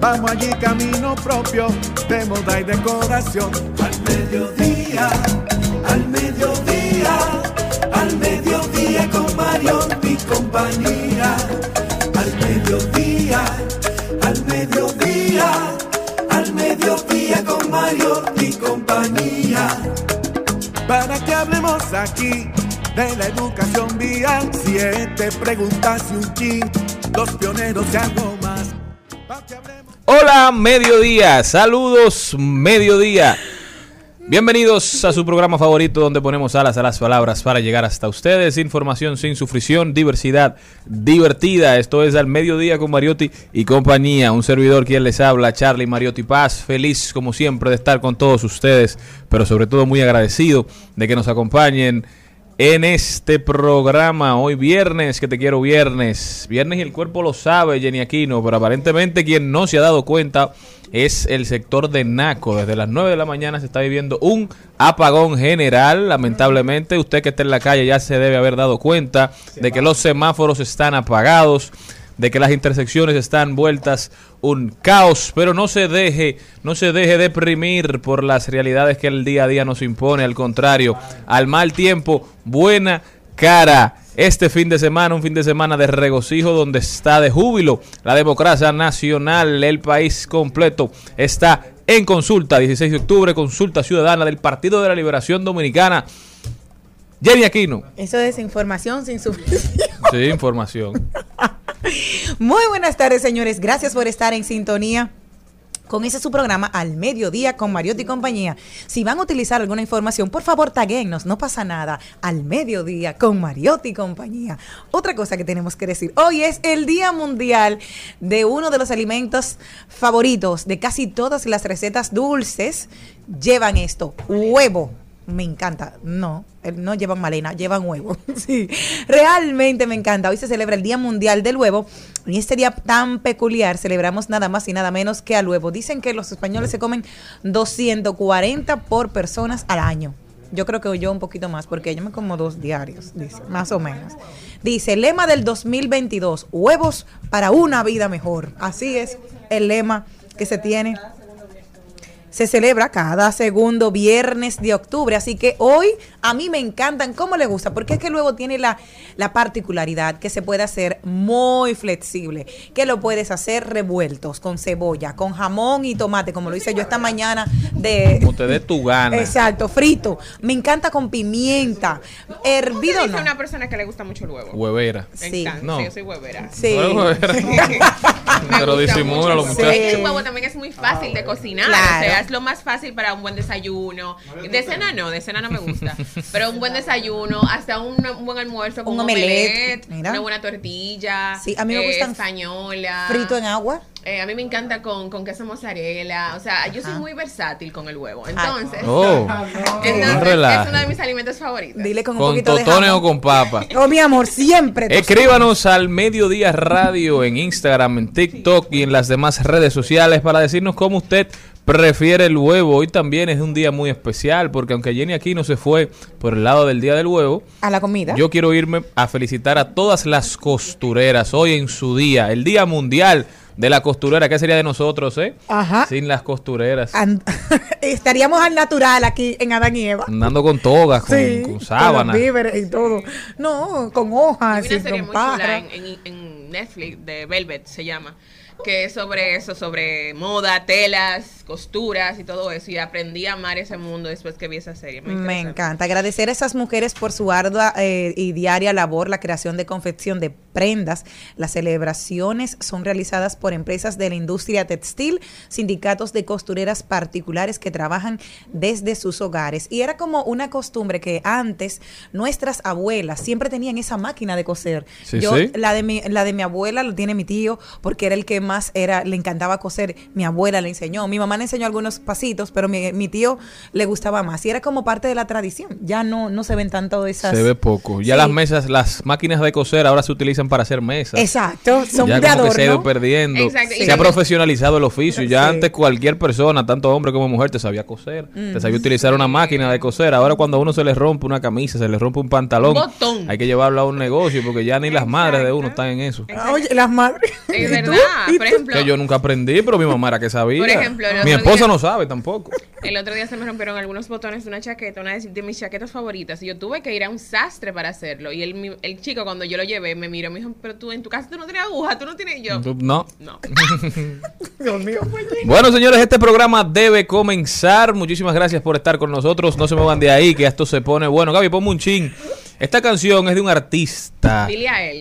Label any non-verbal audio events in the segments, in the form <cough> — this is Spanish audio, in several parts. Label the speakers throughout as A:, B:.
A: Vamos allí camino propio de moda y decoración. Al mediodía, al mediodía, al mediodía con Mario y compañía. Al mediodía, al mediodía, al mediodía con Mario y compañía para que hablemos aquí de la educación vial. Siete preguntas y un chin, los pioneros y algo más. Pa' que hablemos-
B: Hola, mediodía. Saludos, mediodía. Bienvenidos a su programa favorito donde ponemos alas a las palabras para llegar hasta ustedes. Información sin sufrición, diversidad divertida. Esto es al mediodía con Mariotti y compañía. Un servidor quien les habla, Charlie Mariotti Paz. Feliz como siempre de estar con todos ustedes, pero sobre todo muy agradecido de que nos acompañen en este programa. Hoy viernes, que te quiero viernes. Viernes y el cuerpo lo sabe, Jenny Aquino, pero aparentemente quien no se ha dado cuenta es el sector de Naco. Desde las 9 de la mañana se está viviendo un apagón general. Lamentablemente, usted que está en la calle ya se debe haber dado cuenta de que los semáforos están apagados de que las intersecciones están vueltas un caos, pero no se deje, no se deje deprimir por las realidades que el día a día nos impone, al contrario, al mal tiempo, buena cara. Este fin de semana, un fin de semana de regocijo donde está de júbilo la democracia nacional, el país completo está en consulta, 16 de octubre, consulta ciudadana del Partido de la Liberación Dominicana. Jenny Aquino.
C: Eso es información sin sufrimiento.
B: Sí, información. <laughs>
C: Muy buenas tardes, señores. Gracias por estar en sintonía. Con ese su programa al mediodía con Mariotti y compañía. Si van a utilizar alguna información, por favor taguennos, no pasa nada. Al mediodía con Mariotti y compañía. Otra cosa que tenemos que decir, hoy es el Día Mundial de uno de los alimentos favoritos de casi todas las recetas dulces. Llevan esto, huevo. Me encanta. No, no llevan malena, llevan huevo. <laughs> Sí, realmente me encanta. Hoy se celebra el Día Mundial del Huevo. Y este día tan peculiar celebramos nada más y nada menos que al huevo. Dicen que los españoles se comen 240 por personas al año. Yo creo que yo un poquito más, porque yo me como dos diarios, dice, más o menos. Dice, lema del 2022, huevos para una vida mejor. Así es el lema que se tiene se celebra cada segundo viernes de octubre. Así que hoy a mí me encantan. ¿Cómo le gusta? Porque es que luego tiene la, la particularidad que se puede hacer muy flexible. Que lo puedes hacer revueltos con cebolla, con jamón y tomate, como lo hice yo esta mañana de...
B: Como te dé tu gana.
C: Exacto, frito. Me encanta con pimienta. Hervido
D: dice
C: no.
D: una persona que le gusta mucho el huevo?
B: Huevera.
D: Me
C: Sí.
D: encanta,
B: No.
D: sí, yo soy huevera.
C: Sí.
B: No huevera. <laughs> Pero disimula los muchachos.
D: El huevo también es muy fácil de cocinar.
C: Claro.
D: O sea, es lo más fácil para un buen desayuno. De cena no, de cena no me gusta. <laughs> Pero un buen desayuno, hasta un, un buen almuerzo con
C: Un
D: un,
C: omelette,
D: una buena tortilla.
C: Sí, a mí me
D: eh,
C: gustan
D: española.
C: Frito en agua.
D: Eh, a mí me encanta con, con queso mozzarella. O sea, yo soy
C: Ajá.
D: muy versátil con el huevo. Entonces,
B: Oh, <laughs>
D: entonces
B: no relaje.
D: es uno de mis alimentos favoritos.
C: Dile con un
B: con
C: poquito de
B: totones o con papa. <laughs>
C: Oh, mi amor, siempre.
B: Escríbanos al Mediodía Radio en Instagram, en TikTok y en las demás redes sociales para decirnos cómo usted prefiere el huevo. Hoy también es un día muy especial porque aunque Jenny aquí no se fue por el lado del día del huevo,
C: A la comida.
B: yo quiero irme a felicitar a todas las costureras hoy en su día, el Día Mundial de la Costurera. ¿Qué sería de nosotros, eh?
C: Ajá.
B: Sin las costureras.
C: And- <laughs> Estaríamos al natural aquí en Adán y Eva.
B: Andando con togas, con,
C: Sí,
B: con sábanas.
C: víveres y todo. No, con hojas
D: Hay una
C: y
D: serie
C: con
D: muy chula en, en- en Netflix de Velvet, se llama, que es sobre eso, sobre moda, telas, costuras y todo eso. Y aprendí a amar ese mundo después que vi esa serie. Muy
C: Me encanta. Agradecer a esas mujeres por su ardua eh, y diaria labor, la creación de confección de prendas. Las celebraciones son realizadas por empresas de la industria textil, sindicatos de costureras particulares que trabajan desde sus hogares. Y era como una costumbre que antes nuestras abuelas siempre tenían esa máquina de coser.
B: Sí,
C: Yo,
B: sí.
C: la de mi, la de mi abuela lo tiene mi tío, porque era el que más era, le encantaba coser. Mi abuela le enseñó. Mi mamá le enseñó algunos pasitos, pero mi, mi tío le gustaba más. Y era como parte de la tradición. Ya no, no se ven tanto esas.
B: Se ve poco. Ya
C: Sí.
B: las mesas, las máquinas de coser ahora se utilizan para hacer mesas.
C: Exacto, son
B: ya
C: de
B: como que se ha ido
C: adorno.
B: perdiendo.
D: Exacto,
B: Se ha profesionalizado el oficio. Ya
C: Sí.
B: antes cualquier persona, tanto hombre como mujer, te sabía coser. Te sabía utilizar una máquina de coser. Ahora cuando a uno se le rompe una camisa, se le rompe un pantalón,
D: botón.
B: hay que llevarlo a un negocio porque ya ni las madres de uno están en eso.
C: Oye, las madres.
D: Es <laughs>
C: ¿Y tú?
D: verdad.
C: ¿Y
D: Por
C: tú?
D: ejemplo,
B: Que yo nunca aprendí, pero mi mamá era que sabía.
D: Por ejemplo,
B: mi esposa
D: día-
B: no sabe tampoco.
D: el otro día se me rompieron algunos botones de una chaqueta, una de, de mis chaquetas favoritas. Y yo tuve que ir a un sastre para hacerlo. Y el, mi- el chico, cuando yo lo llevé, me miró y me dijo: Pero tú en tu casa tú no tienes aguja, tú no tienes. Y yo,
B: No.
D: no. <laughs>
C: Dios mío.
B: Bueno, señores, este programa debe comenzar. Muchísimas gracias por estar con nosotros. No se muevan de ahí, que esto se pone bueno. Gaby, ponme un chin. Esta canción es de un artista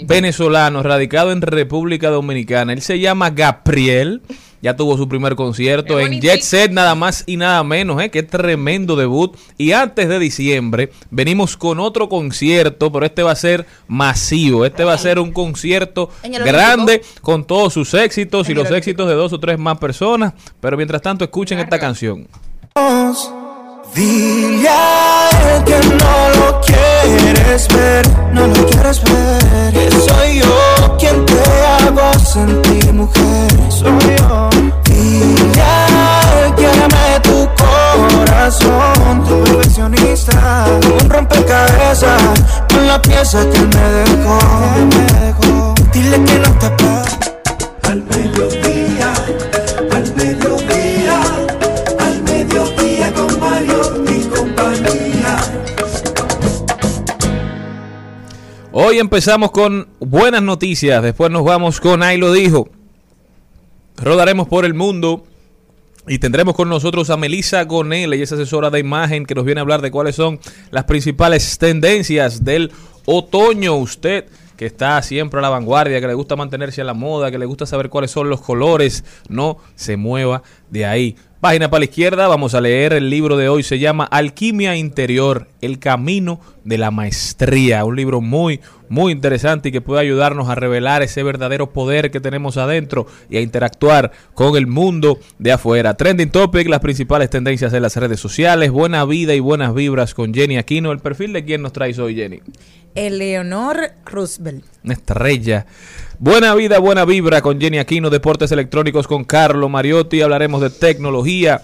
B: venezolano radicado en República Dominicana. Él se llama Gabriel. Ya tuvo su primer concierto en. Jet Set, nada más y nada menos, ¿eh? Qué tremendo debut. Y antes de diciembre, venimos con otro concierto, pero este va a ser masivo. Este va a ser un concierto grande con todos sus éxitos y los
C: Olímpico.
B: éxitos de dos o tres más personas. Pero mientras tanto, escuchen esta canción.
A: Dile a él que no lo quieres ver, no lo quieres ver. Que soy yo quien te hago sentir mujer. Soy yo. Dile a él que tu corazón, tu perfeccionista. Un rompecabezas con la pieza que él me dejó. Dile que no te pasa. Al mediodía,
B: Hoy empezamos con buenas noticias, después nos vamos con Ahí lo dijo. Rodaremos por el mundo y tendremos con nosotros a Melissa Gonel, ella es asesora de imagen que nos viene a hablar de cuáles son las principales tendencias del otoño. Usted que está siempre a la vanguardia, que le gusta mantenerse a la moda, que le gusta saber cuáles son los colores, no se mueva de ahí. Página para la izquierda, vamos a leer el libro de hoy, se llama Alquimia Interior, el camino de la maestría, un libro muy, muy interesante y que puede ayudarnos a revelar ese verdadero poder que tenemos adentro y a interactuar con el mundo de afuera. Trending Topic, las principales tendencias en las redes sociales, buena vida y buenas vibras con Jenny Aquino. ¿El perfil de quién nos traes hoy, Jenny?
C: Eleonor Roosevelt.
B: Una estrella. Buena vida, buena vibra con Jenny Aquino, Deportes Electrónicos con Carlo Mariotti, hablaremos de tecnología.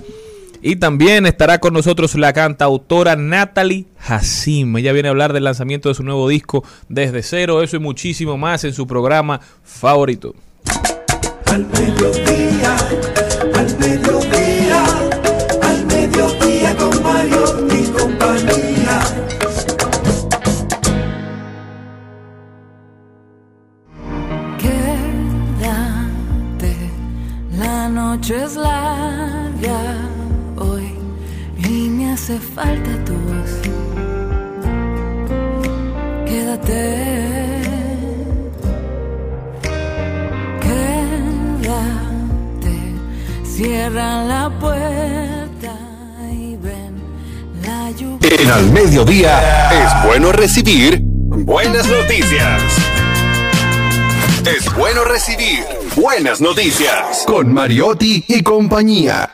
B: Y también estará con nosotros la cantautora Natalie Hassim. Ella viene a hablar del lanzamiento de su nuevo disco Desde Cero, eso y muchísimo más en su programa favorito.
A: Al mediodía,
E: noche es larga hoy y me hace falta tu voz. Quédate, quédate, cierra la puerta y ven la lluvia.
F: En al mediodía es bueno recibir buenas noticias. Es bueno recibir buenas noticias con Mariotti y compañía.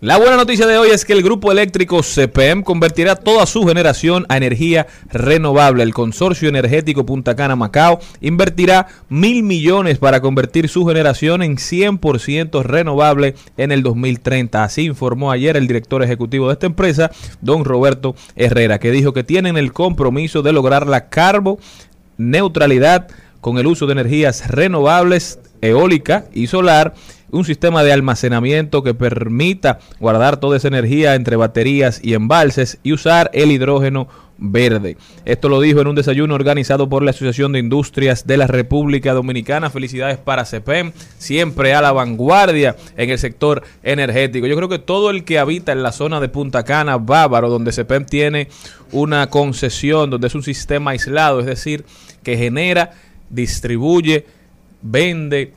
B: La buena noticia de hoy es que el grupo eléctrico CPM convertirá toda su generación a energía renovable. El consorcio energético Punta Cana Macao invertirá mil millones para convertir su generación en 100% renovable en el 2030. Así informó ayer el director ejecutivo de esta empresa, don Roberto Herrera, que dijo que tienen el compromiso de lograr la carbo neutralidad con el uso de energías renovables, eólica y solar un sistema de almacenamiento que permita guardar toda esa energía entre baterías y embalses y usar el hidrógeno verde. Esto lo dijo en un desayuno organizado por la Asociación de Industrias de la República Dominicana. Felicidades para CEPEM, siempre a la vanguardia en el sector energético. Yo creo que todo el que habita en la zona de Punta Cana, Bávaro, donde CEPEM tiene una concesión, donde es un sistema aislado, es decir, que genera, distribuye, vende,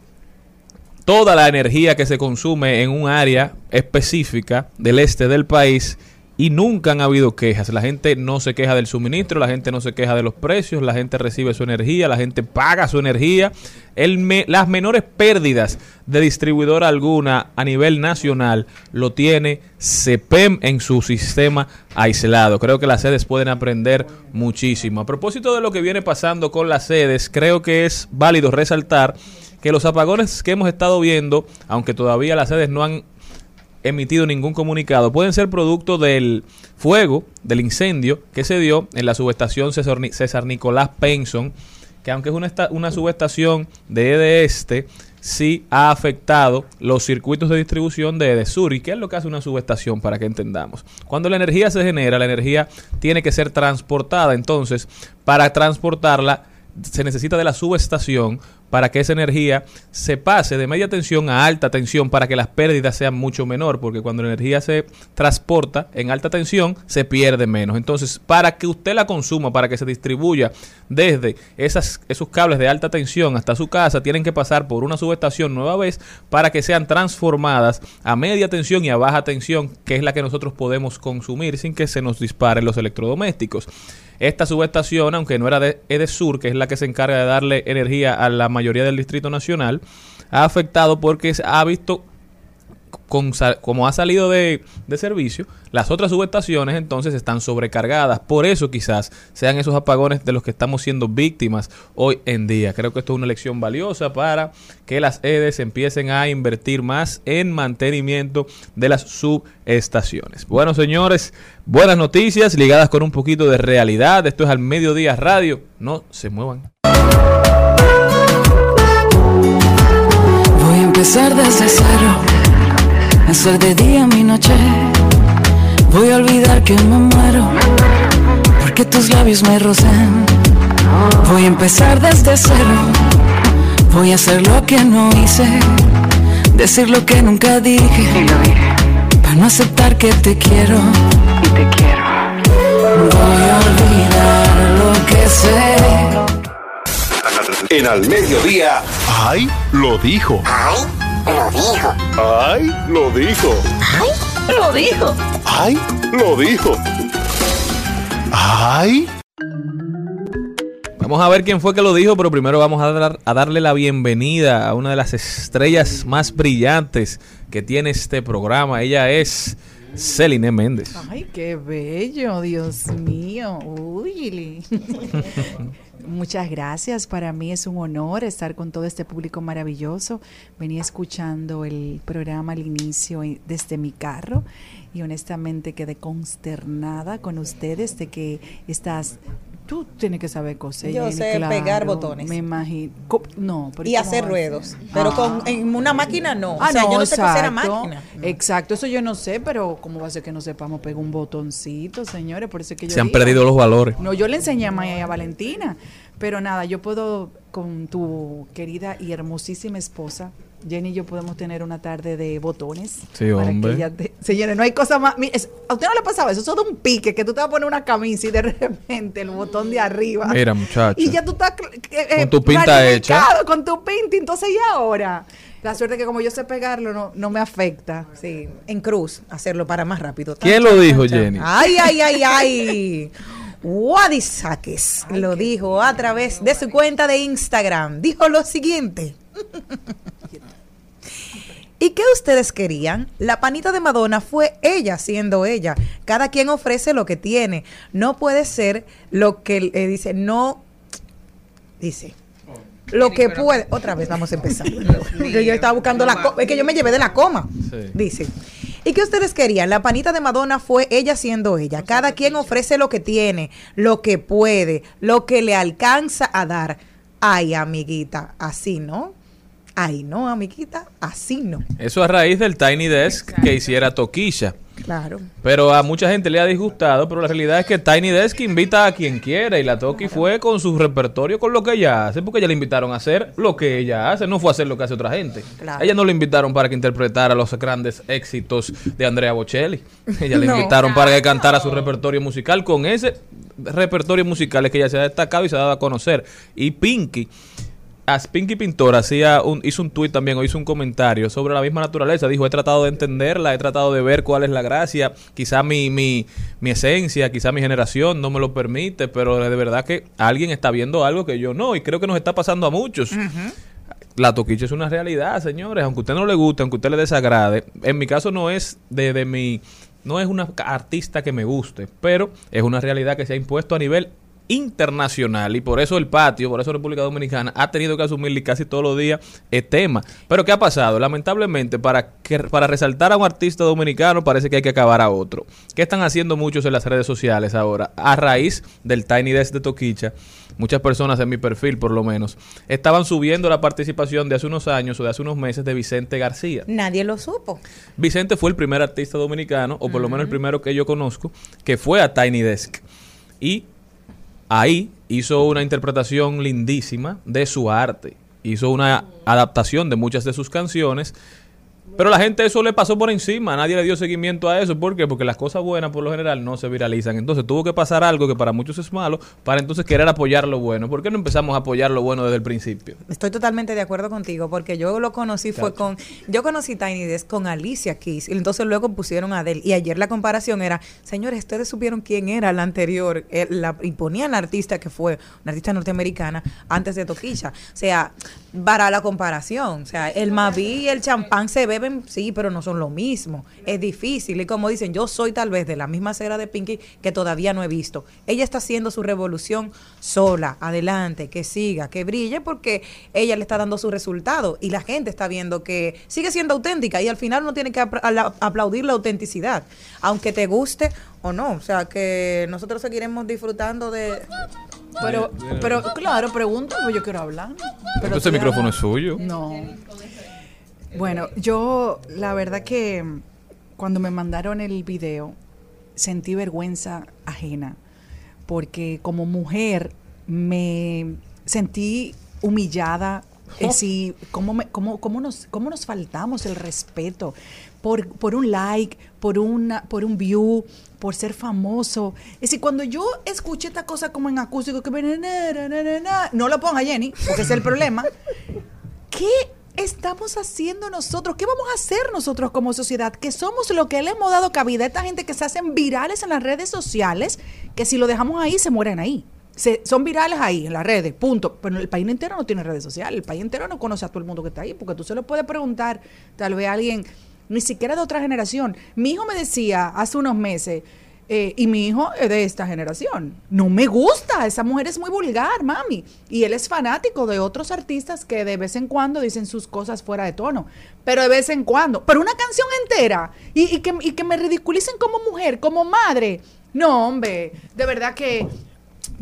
B: toda la energía que se consume en un área específica del este del país y nunca han habido quejas. La gente no se queja del suministro, la gente no se queja de los precios, la gente recibe su energía, la gente paga su energía. El las menores pérdidas de distribuidora alguna a nivel nacional lo tiene CEPEM en su sistema aislado. Creo que las sedes pueden aprender muchísimo. A propósito de lo que viene pasando con las sedes, creo que es válido resaltar que los apagones que hemos estado viendo, aunque todavía las sedes no han emitido ningún comunicado, pueden ser producto del fuego, del incendio que se dio en la subestación César, Ni- César Nicolás Penson, que aunque es una subestación de EDE Este, sí ha afectado los circuitos de distribución de EDESUR. ¿Y qué es lo que hace una subestación para que entendamos? Cuando la energía se genera, la energía tiene que ser transportada. Entonces, para transportarla, se necesita de la subestación para que esa energía se pase de media tensión a alta tensión para que las pérdidas sean mucho menor, porque cuando la energía se transporta en alta tensión se pierde menos. Entonces, para que usted la consuma, para que se distribuya desde esos cables de alta tensión hasta su casa, tienen que pasar por una subestación nueva vez para que sean transformadas a media tensión y a baja tensión, que es la que nosotros podemos consumir sin que se nos disparen los electrodomésticos. Esta subestación, aunque no era de Edesur, que es la que se encarga de darle energía a la mayoría del Distrito Nacional, ha afectado porque ha visto como ha salido de, de servicio, las otras subestaciones entonces están sobrecargadas. Por eso quizás sean esos apagones de los que estamos siendo víctimas hoy en día. Creo que esto es una lección valiosa para que las EDES empiecen a invertir más en mantenimiento de las subestaciones. Bueno, señores, buenas noticias ligadas con un poquito de realidad. Esto es al mediodía radio. No se muevan.
E: Voy a empezar desde cero, hacer de día mi noche. Voy a olvidar que me muero, porque tus labios me rozan. Voy a empezar desde cero, voy a hacer lo que no hice, decir lo que nunca dije, para no aceptar que te quiero. Voy a olvidar lo que sé.
F: En al mediodía.
G: ¡Ay! Lo dijo.
F: ¡Ay! Lo dijo.
H: Lo dijo.
F: ¡Ay! Lo dijo.
G: ¡Ay!
B: Vamos a ver quién fue que lo dijo, pero primero vamos a, dar- a darle la bienvenida a una de las estrellas más brillantes que tiene este programa. Ella es Celine Méndez.
C: Ay, qué bello, Dios mío. Uy. <laughs>
I: Muchas gracias. Para mí es un honor estar con todo este público maravilloso. Venía escuchando el programa al inicio eh, desde mi carro y honestamente quedé consternada con ustedes de que estás... Tú tienes que saber coser.
C: Yo sé pegar botones.
I: Me imagino. No, pero
C: Y
I: ¿cómo
C: hacer ruedos. Pero
I: Ah.
C: con, en una máquina no.
I: Ah,
C: o sea,
I: no,
C: yo no sé coser a
I: exacto.
C: máquina.
I: Exacto, eso yo no sé, pero ¿cómo va a ser que no sepamos pegar un botoncito, señores? Por eso es que yo
B: Se han perdido los valores.
I: No, yo le enseñé a Maya y a Valentina, pero nada, yo puedo con tu querida y hermosísima esposa, Jenny y yo podemos tener una tarde de botones.
B: Sí,
I: para
B: hombre.
I: que ella te- Señores, no hay cosa más... es- ¿A usted no le pasaba eso? Eso de un pique, que tú te vas a poner una camisa y de <laughs> repente el botón de arriba...
B: Mira, muchacho.
I: Y ya tú estás... eh, eh,
B: Con tu pinta hecha.
I: Con tu pinta, entonces ¿y ahora? La suerte que como yo sé pegarlo, no, no me afecta.
C: Sí, en cruz, hacerlo para más rápido.
B: ¿Quién lo dijo. Jenny?
C: Ay, ay, ay, ay. <laughs> Wadi Sáquez lo dijo a través de su cuenta de Instagram. Dijo lo siguiente. <laughs> ¿Y qué ustedes querían? La panita de Madonna fue ella siendo ella. Cada quien ofrece lo que tiene. No puede ser lo que eh, dice, no, dice. Lo que puede, otra vez vamos a empezar. <laughs> Porque yo estaba buscando la coma, es que yo me llevé de la coma.
B: Sí.
C: Dice. ¿Y qué ustedes querían? La panita de Madonna fue ella siendo ella. Cada quien ofrece lo que tiene, lo que puede, lo que le alcanza a dar. Ay, amiguita, así no. Ay, no, amiguita, así no.
B: Eso a raíz del Tiny Desk que hiciera Toquilla.
C: Claro.
B: Pero a mucha gente le ha disgustado, pero la realidad es que Tiny Desk invita a quien quiera y la Toki fue con su repertorio, con lo que ella hace, porque ella le invitaron a hacer lo que ella hace, no fue a hacer lo que hace otra gente.
C: Claro.
B: Ella no le invitaron para que interpretara los grandes éxitos de Andrea Bocelli. Ella le <laughs>
C: No.
B: invitaron para que cantara su repertorio musical con ese repertorio musical es que ella se ha destacado y se ha dado a conocer. Y Pinky As Pinky Pintor hacía un, hizo un tuit también o hizo un comentario sobre la misma naturaleza. Dijo, he tratado de entenderla, he tratado de ver cuál es la gracia. Quizá mi, mi, mi esencia, quizá mi generación no me lo permite, pero de verdad que alguien está viendo algo que yo no. Y creo que nos está pasando a muchos. La toquicha es una realidad, señores. Aunque a usted no le guste, aunque a usted le desagrade. En mi caso no es de, de mi... No es una artista que me guste, pero es una realidad que se ha impuesto a nivel internacional y por eso el patio, por eso República Dominicana ha tenido que asumirle casi todos los días el tema. Pero ¿qué ha pasado? Lamentablemente, para que para resaltar a un artista dominicano parece que hay que acabar a otro. ¿Qué están haciendo muchos en las redes sociales ahora? A raíz del Tiny Desk de Toquicha, muchas personas en mi perfil por lo menos, estaban subiendo la participación de hace unos años o de hace unos meses de Vicente García.
C: Nadie lo supo.
B: Vicente fue el primer artista dominicano, o por lo menos el primero que yo conozco, que fue a Tiny Desk. Y ahí hizo una interpretación lindísima de su arte. Hizo una adaptación de muchas de sus canciones. Pero la gente eso le pasó por encima, nadie le dio seguimiento a eso. ¿Por qué? Porque las cosas buenas por lo general no se viralizan. Entonces tuvo que pasar algo que para muchos es malo, para entonces querer apoyar lo bueno. ¿Por qué no empezamos a apoyar lo bueno desde el principio?
C: Estoy totalmente de acuerdo contigo porque yo lo conocí fue con yo conocí Tiny Desk con Alicia Keys y entonces luego pusieron a Adele y ayer la comparación era, señores, ustedes supieron quién era la anterior eh, la, y ponían la artista que fue una artista norteamericana antes de Toquilla, o sea, para la comparación, o sea, el Mavi y el champán se sí, pero no son lo mismo, es difícil y como dicen, yo soy tal vez de la misma cera de Pinky que todavía no he visto. Ella está haciendo su revolución sola, adelante, que siga, que brille, porque ella le está dando su resultado y la gente está viendo que sigue siendo auténtica y al final uno tiene que aplaudir la autenticidad, aunque te guste o no. O sea, que nosotros seguiremos disfrutando de...
I: Pero, pero claro, pregunta, yo quiero hablar. Pero
B: Entonces el micrófono es suyo.
I: No. Bueno, yo la verdad que mm, cuando me mandaron el video sentí vergüenza ajena porque como mujer me sentí humillada. Es decir, ¿cómo, me- cómo, cómo nos, ¿cómo nos faltamos el respeto? Por, por un like, por, una, por un view, por ser famoso. Es decir, cuando yo escuché esta cosa como en acústico, que me- na, na, na, na, na, no lo ponga Jenny, porque ese es el problema. <laughs> ¿Qué estamos haciendo nosotros? ¿Qué vamos a hacer nosotros como sociedad? Que somos lo que le hemos dado cabida a esta gente que se hacen virales en las redes sociales, que si lo dejamos ahí, se mueren ahí. Se- son virales ahí, en las redes, punto. Pero el país entero no tiene redes sociales. El país entero no conoce a todo el mundo que está ahí, porque tú se lo puedes preguntar, tal vez a alguien, ni siquiera de otra generación. Mi hijo me decía hace unos meses, eh, y mi hijo es de esta generación. No me gusta, esa mujer es muy vulgar, mami. Y él es fanático de otros artistas que de vez en cuando dicen sus cosas fuera de tono. Pero de vez en cuando. Pero una canción entera. Y, y que, y que me ridiculicen como mujer, como madre. No, hombre, de verdad que...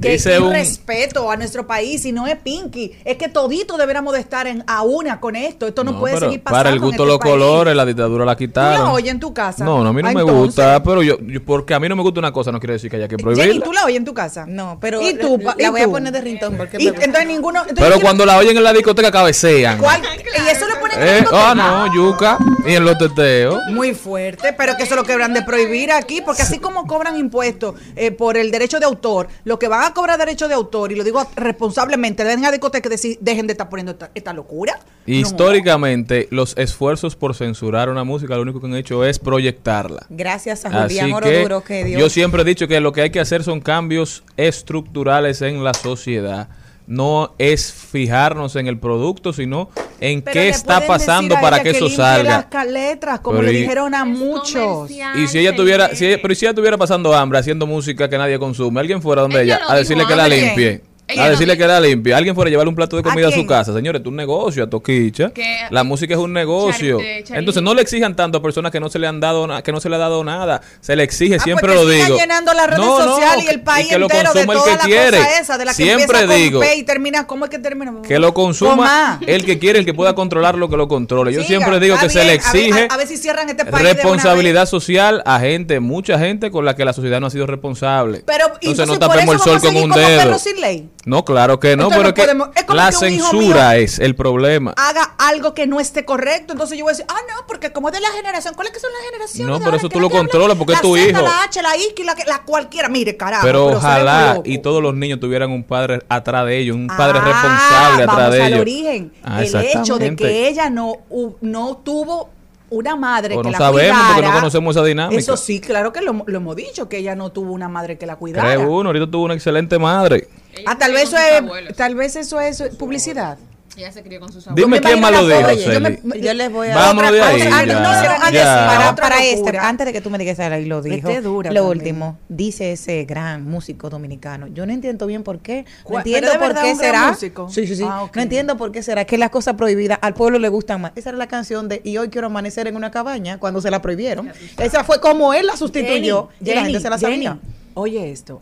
I: Que
B: Dice
I: un
B: un-
I: respeto a nuestro país y no es Pinky. Es que todito deberíamos de estar en a una con esto. Esto no, puede seguir pasando.
B: Para el gusto
I: este
B: los
I: país.
B: colores, la dictadura la
I: ¿Tú
B: quitaron.
I: la oyes en tu casa?
B: No, no, a mí no
I: Ah,
B: me
I: entonces.
B: gusta, pero yo, yo- porque a mí no me gusta una cosa no quiere decir que haya que prohibirla.
I: ¿tú la oyes en tu casa?
C: No, pero
I: ¿Y tú?
C: la,
I: ¿Y
C: la voy a poner de rintón porque...
I: Y entonces ninguno... entonces
B: Pero
I: ¿quién-
B: cuando la oyen en la discoteca cabecean.
I: ¿cuál- Y eso lo ponen en la
B: Eh,
I: discoteca.
B: ah, no, yuca. Y en los teteos.
I: Muy fuerte, pero que eso lo quebran de prohibir aquí, porque así como cobran impuestos eh, por el derecho de autor, lo que van a cobrar derecho de autor, y lo digo responsablemente, deben a discoteca decir, dejen de estar poniendo esta, esta locura. No.
B: Históricamente, los esfuerzos por censurar una música, lo único que han hecho es proyectarla.
C: Gracias a
B: Así
C: Julián
B: que
C: Oroduro que
B: yo siempre he dicho que lo que hay que hacer son cambios estructurales en la sociedad. No es fijarnos en el producto, sino en
I: Pero
B: qué está pasando para que eso salga.
I: las letras, como
B: Pero
I: le
B: y-
I: dijeron a muchos.
B: Y si ella tuviera, si ella- pero y si ella estuviera pasando hambre haciendo música que nadie consume, alguien fuera donde
D: Ella
B: ella, a decirle
D: dijo
B: que la limpie.
D: Ella
B: A
D: lo
B: decirle que la limpie. Alguien fuera a llevarle un plato de
I: ¿A
B: comida a, su casa. Señores, es un negocio, a Toquicha.
D: Que-
B: La música es un negocio. Entonces no le exijan tanto a personas que no se le han dado que no se le ha dado nada. Se le exige,
I: Ah,
B: siempre
I: que
B: lo digo.
I: llenando las redes sociales y el país
B: que lo
I: entero de
B: consuma
I: toda
B: el
I: la
B: que quiere.
I: cosa esa, de la que
B: siempre
I: con
B: digo
I: y termina, ¿cómo es que termina?
B: que lo
I: Con
B: consuma el que quiere, el que pueda controlar lo que lo controle. Yo
I: Siga,
B: siempre digo que se le
I: a
B: exige
I: a- a ver si cierran este país de
B: responsabilidad social a gente, mucha gente con la que la sociedad no ha sido responsable.
I: Pero
B: entonces, no tapemos el sol con un dedo.
I: perros sin ley.
B: No, claro que no,
I: Entonces
B: pero
I: no
B: que
I: podemos- es como
B: la
I: que
B: censura es el problema.
I: haga algo que no esté correcto, entonces yo voy a decir, ah, no, porque como es de la generación, ¿cuáles que son las generaciones?
B: No, pero eso tú lo controlas porque es tu
I: Z,
B: hijo.
I: La H, la I, la, la cualquiera, mire, carajo.
B: Pero ojalá y todos los niños tuvieran un padre atrás de ellos, un padre
I: Ah,
B: responsable atrás
I: vamos
B: de
I: al
B: ellos.
I: origen.
B: Ah,
I: el hecho de que ella no, hu- no tuvo una madre
B: O
I: que
B: no
I: la
B: sabemos porque
I: cuidara.
B: no conocemos esa dinámica.
I: Eso sí, claro que lo, lo hemos dicho, que ella no tuvo una madre que la cuidara.
B: Uno, ahorita tuvo una excelente madre.
D: Ella
I: Ah, tal vez eso es, tal vez eso es publicidad.
D: Ella se crió con sus
B: Dime
D: abuelos.
B: quién más lo
I: imagino
B: dijo,
I: yo me-.
C: Yo les voy a
B: Vámonos de ahí.
I: cosa.
C: Ah,
B: ya,
C: no, no, antes,
B: ya.
C: para, para este, antes de que tú me digas ahí lo dijo,
I: Este es dura
C: lo
I: también.
C: último, dice ese gran músico dominicano. Yo no entiendo bien por qué. No entiendo
I: ¿Pero de
C: por qué será. Sí, sí, sí.
I: Ah.
C: No entiendo por qué será que las cosas prohibidas al pueblo le gustan más. Esa era la canción de Y hoy quiero amanecer en una cabaña cuando se la prohibieron. Esa fue como él la sustituyó. y la gente se la
I: Jenny,
C: sabía.
I: Oye esto.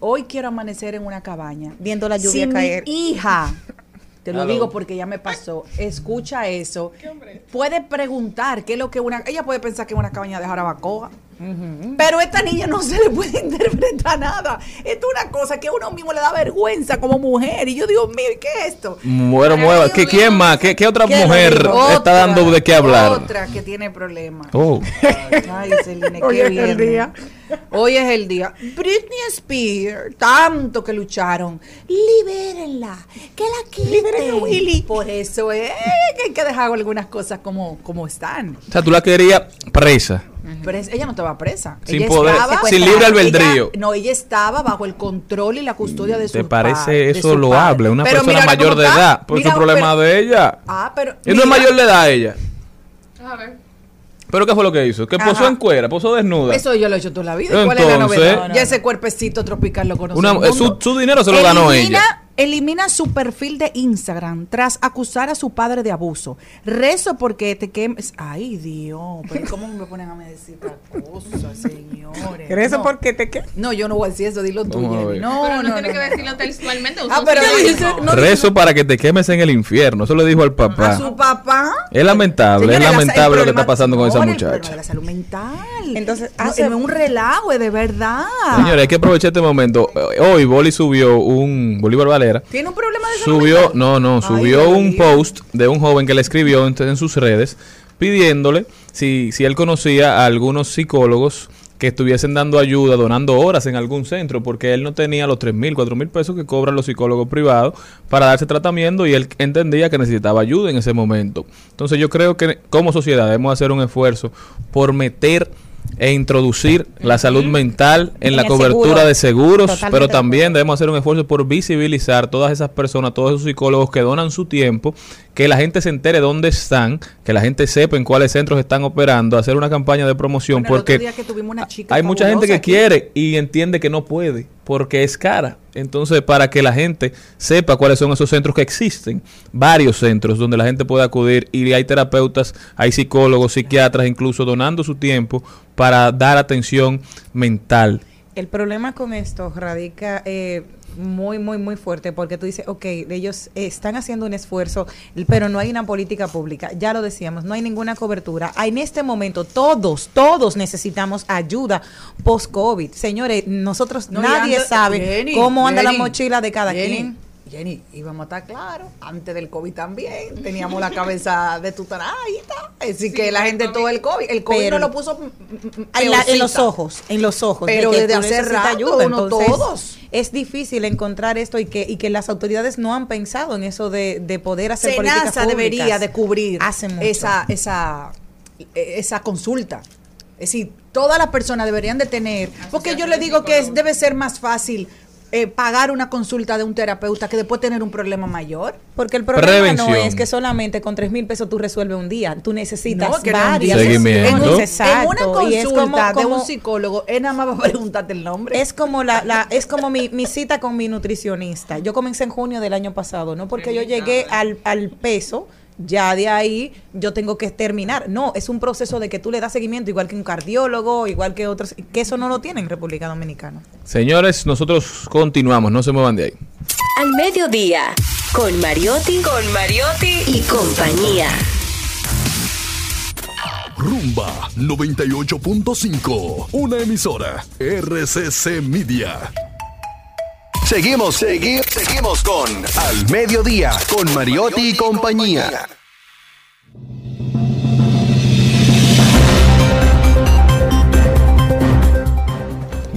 I: Hoy quiero amanecer en una cabaña.
C: Viendo la lluvia
I: si
C: caer.
I: Mi hija, te lo
B: Hello.
I: digo porque ya me pasó, escucha eso. Puede preguntar qué es lo que una. Ella puede pensar que es una cabaña de jarabacoa. Pero a esta niña no se le puede <laughs> interpretar nada. Esto es una cosa que a uno mismo le da vergüenza como mujer. Y yo digo, mío, ¿y qué es esto?
B: Bueno, mueva. ¿Qué, ¿Quién más? ¿Qué, qué otra
C: ¿Quién lo
B: mujer está dando de qué hablar?
I: Otra que tiene problemas.
B: Oh.
I: Ay, Celine,
C: Hoy
I: qué
C: es el
I: viernes.
C: día.
I: Hoy es el día. Britney Spears, tanto que lucharon. Libérenla, que la quiten.
C: Liberen a Willy.
I: Por eso es que hay que dejar algunas cosas como, como están.
B: O sea, tú la querías presa.
I: Pero ella no estaba presa.
B: Sin
I: ella
B: poder-
I: estaba-
B: sin libre
I: ella-
B: albedrío.
I: no, ella estaba bajo el control y la custodia de su
B: ¿Te parece eso loable? Una
I: Pero
B: persona mayor de
I: está.
B: edad. Por
I: Mira,
B: su problema
I: pero-
B: de ella.
I: Ah, pero.
B: Él no es
I: mira,
B: mayor de edad ella.
D: A ver.
B: ¿Pero qué fue lo que hizo? Que posó
I: Ajá.
B: en cuera, posó desnuda.
I: Eso yo lo he hecho toda la vida. ¿Cuál es la novedad?
B: No, no,
I: ya ese cuerpecito tropical lo conoce.
B: Una-
I: el mundo.
B: su, su dinero se lo ganó
I: Elimina-
B: ella.
I: Elimina su perfil de Instagram tras acusar a su padre de abuso. Rezo porque te quemes. Ay, Dios. Pero ¿cómo me ponen a me decir esta cosa, señores?
C: ¿Pero eso
I: no.
C: por qué te qué?
I: No, yo no voy a decir eso. Dilo tú. No,
D: pero no,
I: no,
D: tiene
I: no,
D: que decirlo textualmente.
I: Ah, pero
D: sinónimo.
I: dice- no,
B: Rezo para que te quemes en el infierno. Eso le dijo al papá.
I: A su papá.
B: Es lamentable, es lamentable lo que está pasando con esa
I: señores, el problema
B: muchacha.
I: de la salud mental.
C: Entonces,
I: es un relajo, de verdad.
B: Señores, hay que aprovechar este momento. Eh, Hoy Boli subió un, Bolívar
I: ¿Tiene un problema de salud
B: subió, no, no, subió un post de un joven que le escribió en, en sus redes pidiéndole si, si él conocía a algunos psicólogos que estuviesen dando ayuda, donando horas en algún centro, porque él no tenía los tres mil, cuatro mil pesos que cobran los psicólogos privados para darse tratamiento y él entendía que necesitaba ayuda en ese momento. Entonces yo creo que como sociedad debemos hacer un esfuerzo por meter e introducir la salud mental en,
C: En
B: la cobertura
C: seguro.
B: de seguros,
C: Totalmente
B: pero también debemos hacer un esfuerzo por visibilizar todas esas personas, todos esos psicólogos que donan su tiempo, que la gente se entere dónde están, que la gente sepa en cuáles centros están operando, hacer una campaña de promoción,
I: Bueno,
B: porque
I: una chica
B: hay mucha gente que
I: aquí.
B: quiere y entiende que no puede porque es cara. Entonces, para que la gente sepa cuáles son esos centros que existen, varios centros donde la gente puede acudir y hay terapeutas, hay psicólogos, psiquiatras, incluso donando su tiempo para dar atención mental.
C: El problema con esto radica eh, muy, muy, muy fuerte porque tú dices, ok, ellos están haciendo un esfuerzo, pero no hay una política pública. Ya lo decíamos, no hay ninguna cobertura. En este momento todos, todos necesitamos ayuda post-COVID. Señores, nosotros,
I: No,
C: nadie sabe
I: Jenny,
C: cómo anda la mochila de cada
I: Jenny,
C: quien.
I: Jenny, íbamos a estar claros, antes del COVID también, teníamos la cabeza <laughs> de tutaradita, así que la gente todo el COVID, el COVID
C: Pero-
I: no lo puso
C: En, la- en los ojos, en los ojos. de
I: Pero
C: que
I: desde hace rato, uno todos.
C: Es difícil encontrar esto y que, y que las autoridades no han pensado en eso de, de poder hacer políticas
I: Senasa debería
C: públicas.
I: de cubrir esa, esa, esa consulta. Es decir, todas las personas deberían de tener, porque yo le digo que es- debe ser más fácil eh, pagar una consulta de un terapeuta que después tener un problema mayor?
C: Porque el problema
B: Prevención.
C: no es que solamente con tres mil pesos tú resuelves un día. Tú necesitas
I: No, que
C: varias.
I: En, un- en una
C: Y es
I: consulta
C: como-
I: de un psicólogo, él nada más va a preguntarte el nombre.
C: Es como la, la es como mi, mi cita con mi nutricionista. Yo comencé en junio del año pasado, no porque yo llegué al, al peso, ya de ahí yo tengo que terminar. No, es un proceso de que tú le das seguimiento, igual que un cardiólogo, igual que otros, que eso no lo tiene en República Dominicana.
B: Señores, nosotros continuamos, no se muevan de ahí.
H: Al mediodía, con Mariotti, con Mariotti y compañía.
G: Rumba 98.5. Una emisora. RCC Media.
F: Seguimos, seguimos, seguimos con Al Mediodía, con Mariotti y compañía.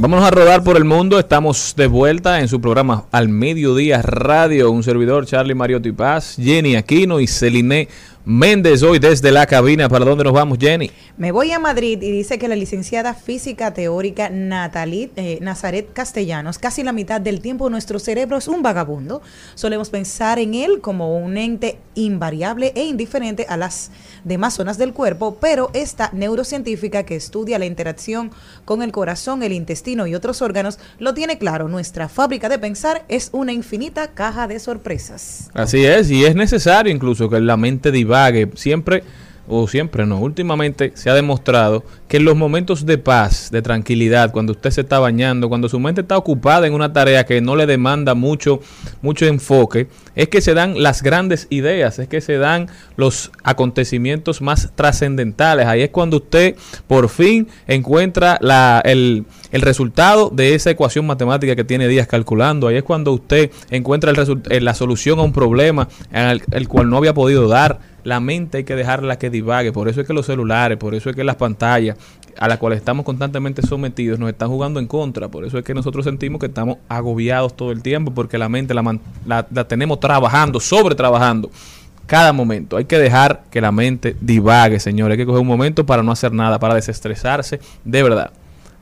B: Vámonos a rodar por el mundo. Estamos de vuelta en su programa Al Mediodía Radio. Un servidor, Charlie Mariotti Paz, Jenny Aquino y Celine Méndez. Hoy desde la cabina. ¿Para dónde nos vamos, Jenny?
C: Me voy a Madrid y dice que la licenciada física teórica Natalie eh, Nazaret Castellanos, casi la mitad del tiempo nuestro cerebro es un vagabundo. Solemos pensar en él como un ente invariable e indiferente a las demás zonas del cuerpo, pero esta neurocientífica que estudia la interacción con el corazón, el intestino y otros órganos lo tiene claro. Nuestra fábrica de pensar es una infinita caja de sorpresas.
B: Así es, y es necesario incluso que la mente divague. Siempre, o siempre no, últimamente se ha demostrado que en los momentos de paz, de tranquilidad, cuando usted se está bañando, cuando su mente está ocupada en una tarea que no le demanda mucho, mucho enfoque, es que se dan las grandes ideas, es que se dan los acontecimientos más trascendentales. Ahí es cuando usted por fin encuentra la, el, el resultado de esa ecuación matemática que tiene días calculando. Ahí es cuando usted encuentra eh, la solución a un problema al el cual no había podido dar. La mente hay que dejarla que divague. Por eso es que los celulares, por eso es que las pantallas a las cuales estamos constantemente sometidos nos están jugando en contra. Por eso es que nosotros sentimos que estamos agobiados todo el tiempo porque la mente la, la, la tenemos trabajando, sobre trabajando cada momento. Hay que dejar que la mente divague, señores. Hay que coger un momento para no hacer nada, para desestresarse de verdad.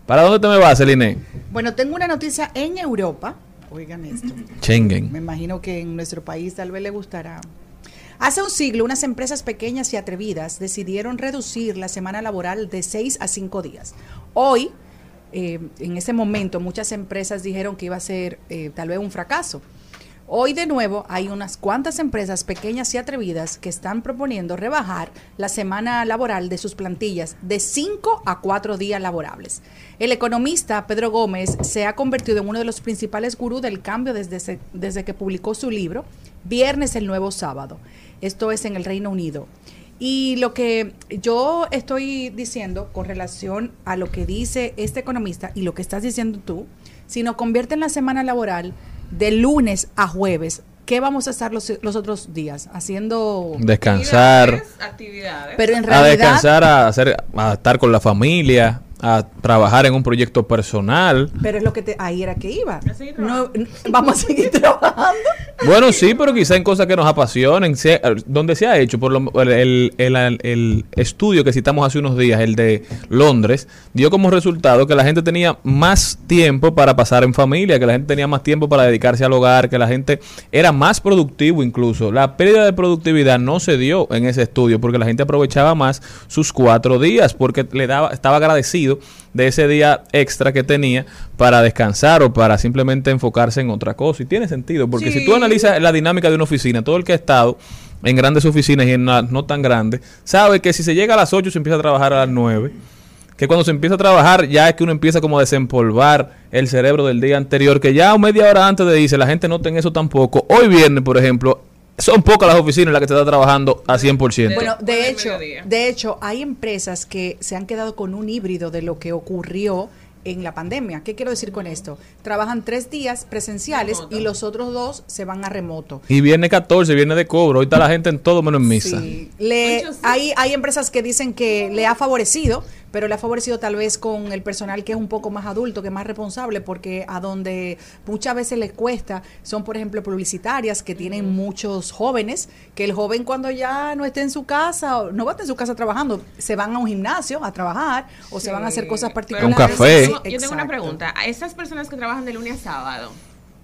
B: ¿Para dónde te me vas, Celine?
I: Bueno, tengo una noticia en Europa. Oigan esto.
B: Schengen.
I: Me imagino que en nuestro país tal vez le gustará. Hace un siglo, unas empresas pequeñas y atrevidas decidieron reducir la semana laboral de 6 a 5 días. Hoy, eh, en ese momento, muchas empresas dijeron que iba a ser eh, tal vez un fracaso. Hoy de nuevo hay unas cuantas empresas pequeñas y atrevidas que están proponiendo rebajar la semana laboral de sus plantillas de 5 a 4 días laborables. El economista Pedro Gómez se ha convertido en uno de los principales gurús del cambio desde, desde que publicó su libro Viernes el Nuevo Sábado. Esto es en el Reino Unido. Y lo que yo estoy diciendo con relación a lo que dice este economista y lo que estás diciendo tú, si nos convierte en la semana laboral de lunes a jueves, ¿qué vamos a estar los, los otros días? Haciendo...
B: Descansar,
D: Actividades, actividades.
I: Pero en
B: a
I: realidad...
B: descansar, a, hacer, a estar con la familia, a trabajar en un proyecto personal.
I: Pero es lo que te, ahí era que iba. No, <laughs> vamos a seguir <laughs> trabajando.
B: Bueno, sí, pero quizá en cosas que nos apasionen, se- donde se ha hecho, por lo, el, el- el- el estudio que citamos hace unos días, el de Londres, dio como resultado que la gente tenía más tiempo para pasar en familia, que la gente tenía más tiempo para dedicarse al hogar, que la gente era más productivo incluso. La pérdida de productividad no se dio en ese estudio porque la gente aprovechaba más sus cuatro días, porque le daba, estaba de ese día extra que tenía para descansar o para simplemente enfocarse en otra cosa. Y tiene sentido, porque si tú analizas la dinámica de una oficina, todo el que ha estado en grandes oficinas y en las no tan grandes, sabe que si se llega a las 8 se empieza a trabajar a las 9. Que cuando se empieza a trabajar ya es que uno empieza como a desempolvar el cerebro del día anterior, que ya media hora antes de irse la gente nota en eso tampoco. Hoy viernes, por ejemplo, son pocas las oficinas en las que se está trabajando a 100%.
I: Bueno, de hecho, de hecho, hay empresas que se han quedado con un híbrido de lo que ocurrió en la pandemia. ¿Qué quiero decir con esto? Trabajan tres días presenciales
D: Remoto.
I: y los otros dos se van a remoto.
B: y viernes 14, viernes de cobro. Hoy está la gente en todo menos en misa.
I: Sí. Le- hay, hay empresas que dicen que le ha favorecido, pero le ha favorecido tal vez con el personal que es un poco más adulto, que es más responsable, porque a donde muchas veces les cuesta son, por ejemplo, publicitarias que tienen muchos jóvenes, que el joven cuando ya no esté en su casa, o no va a estar en su casa trabajando, se van a un gimnasio a trabajar o se van a hacer cosas particulares.
B: Un café.
D: Yo tengo, yo tengo una pregunta. A esas personas que trabajan de lunes a sábado,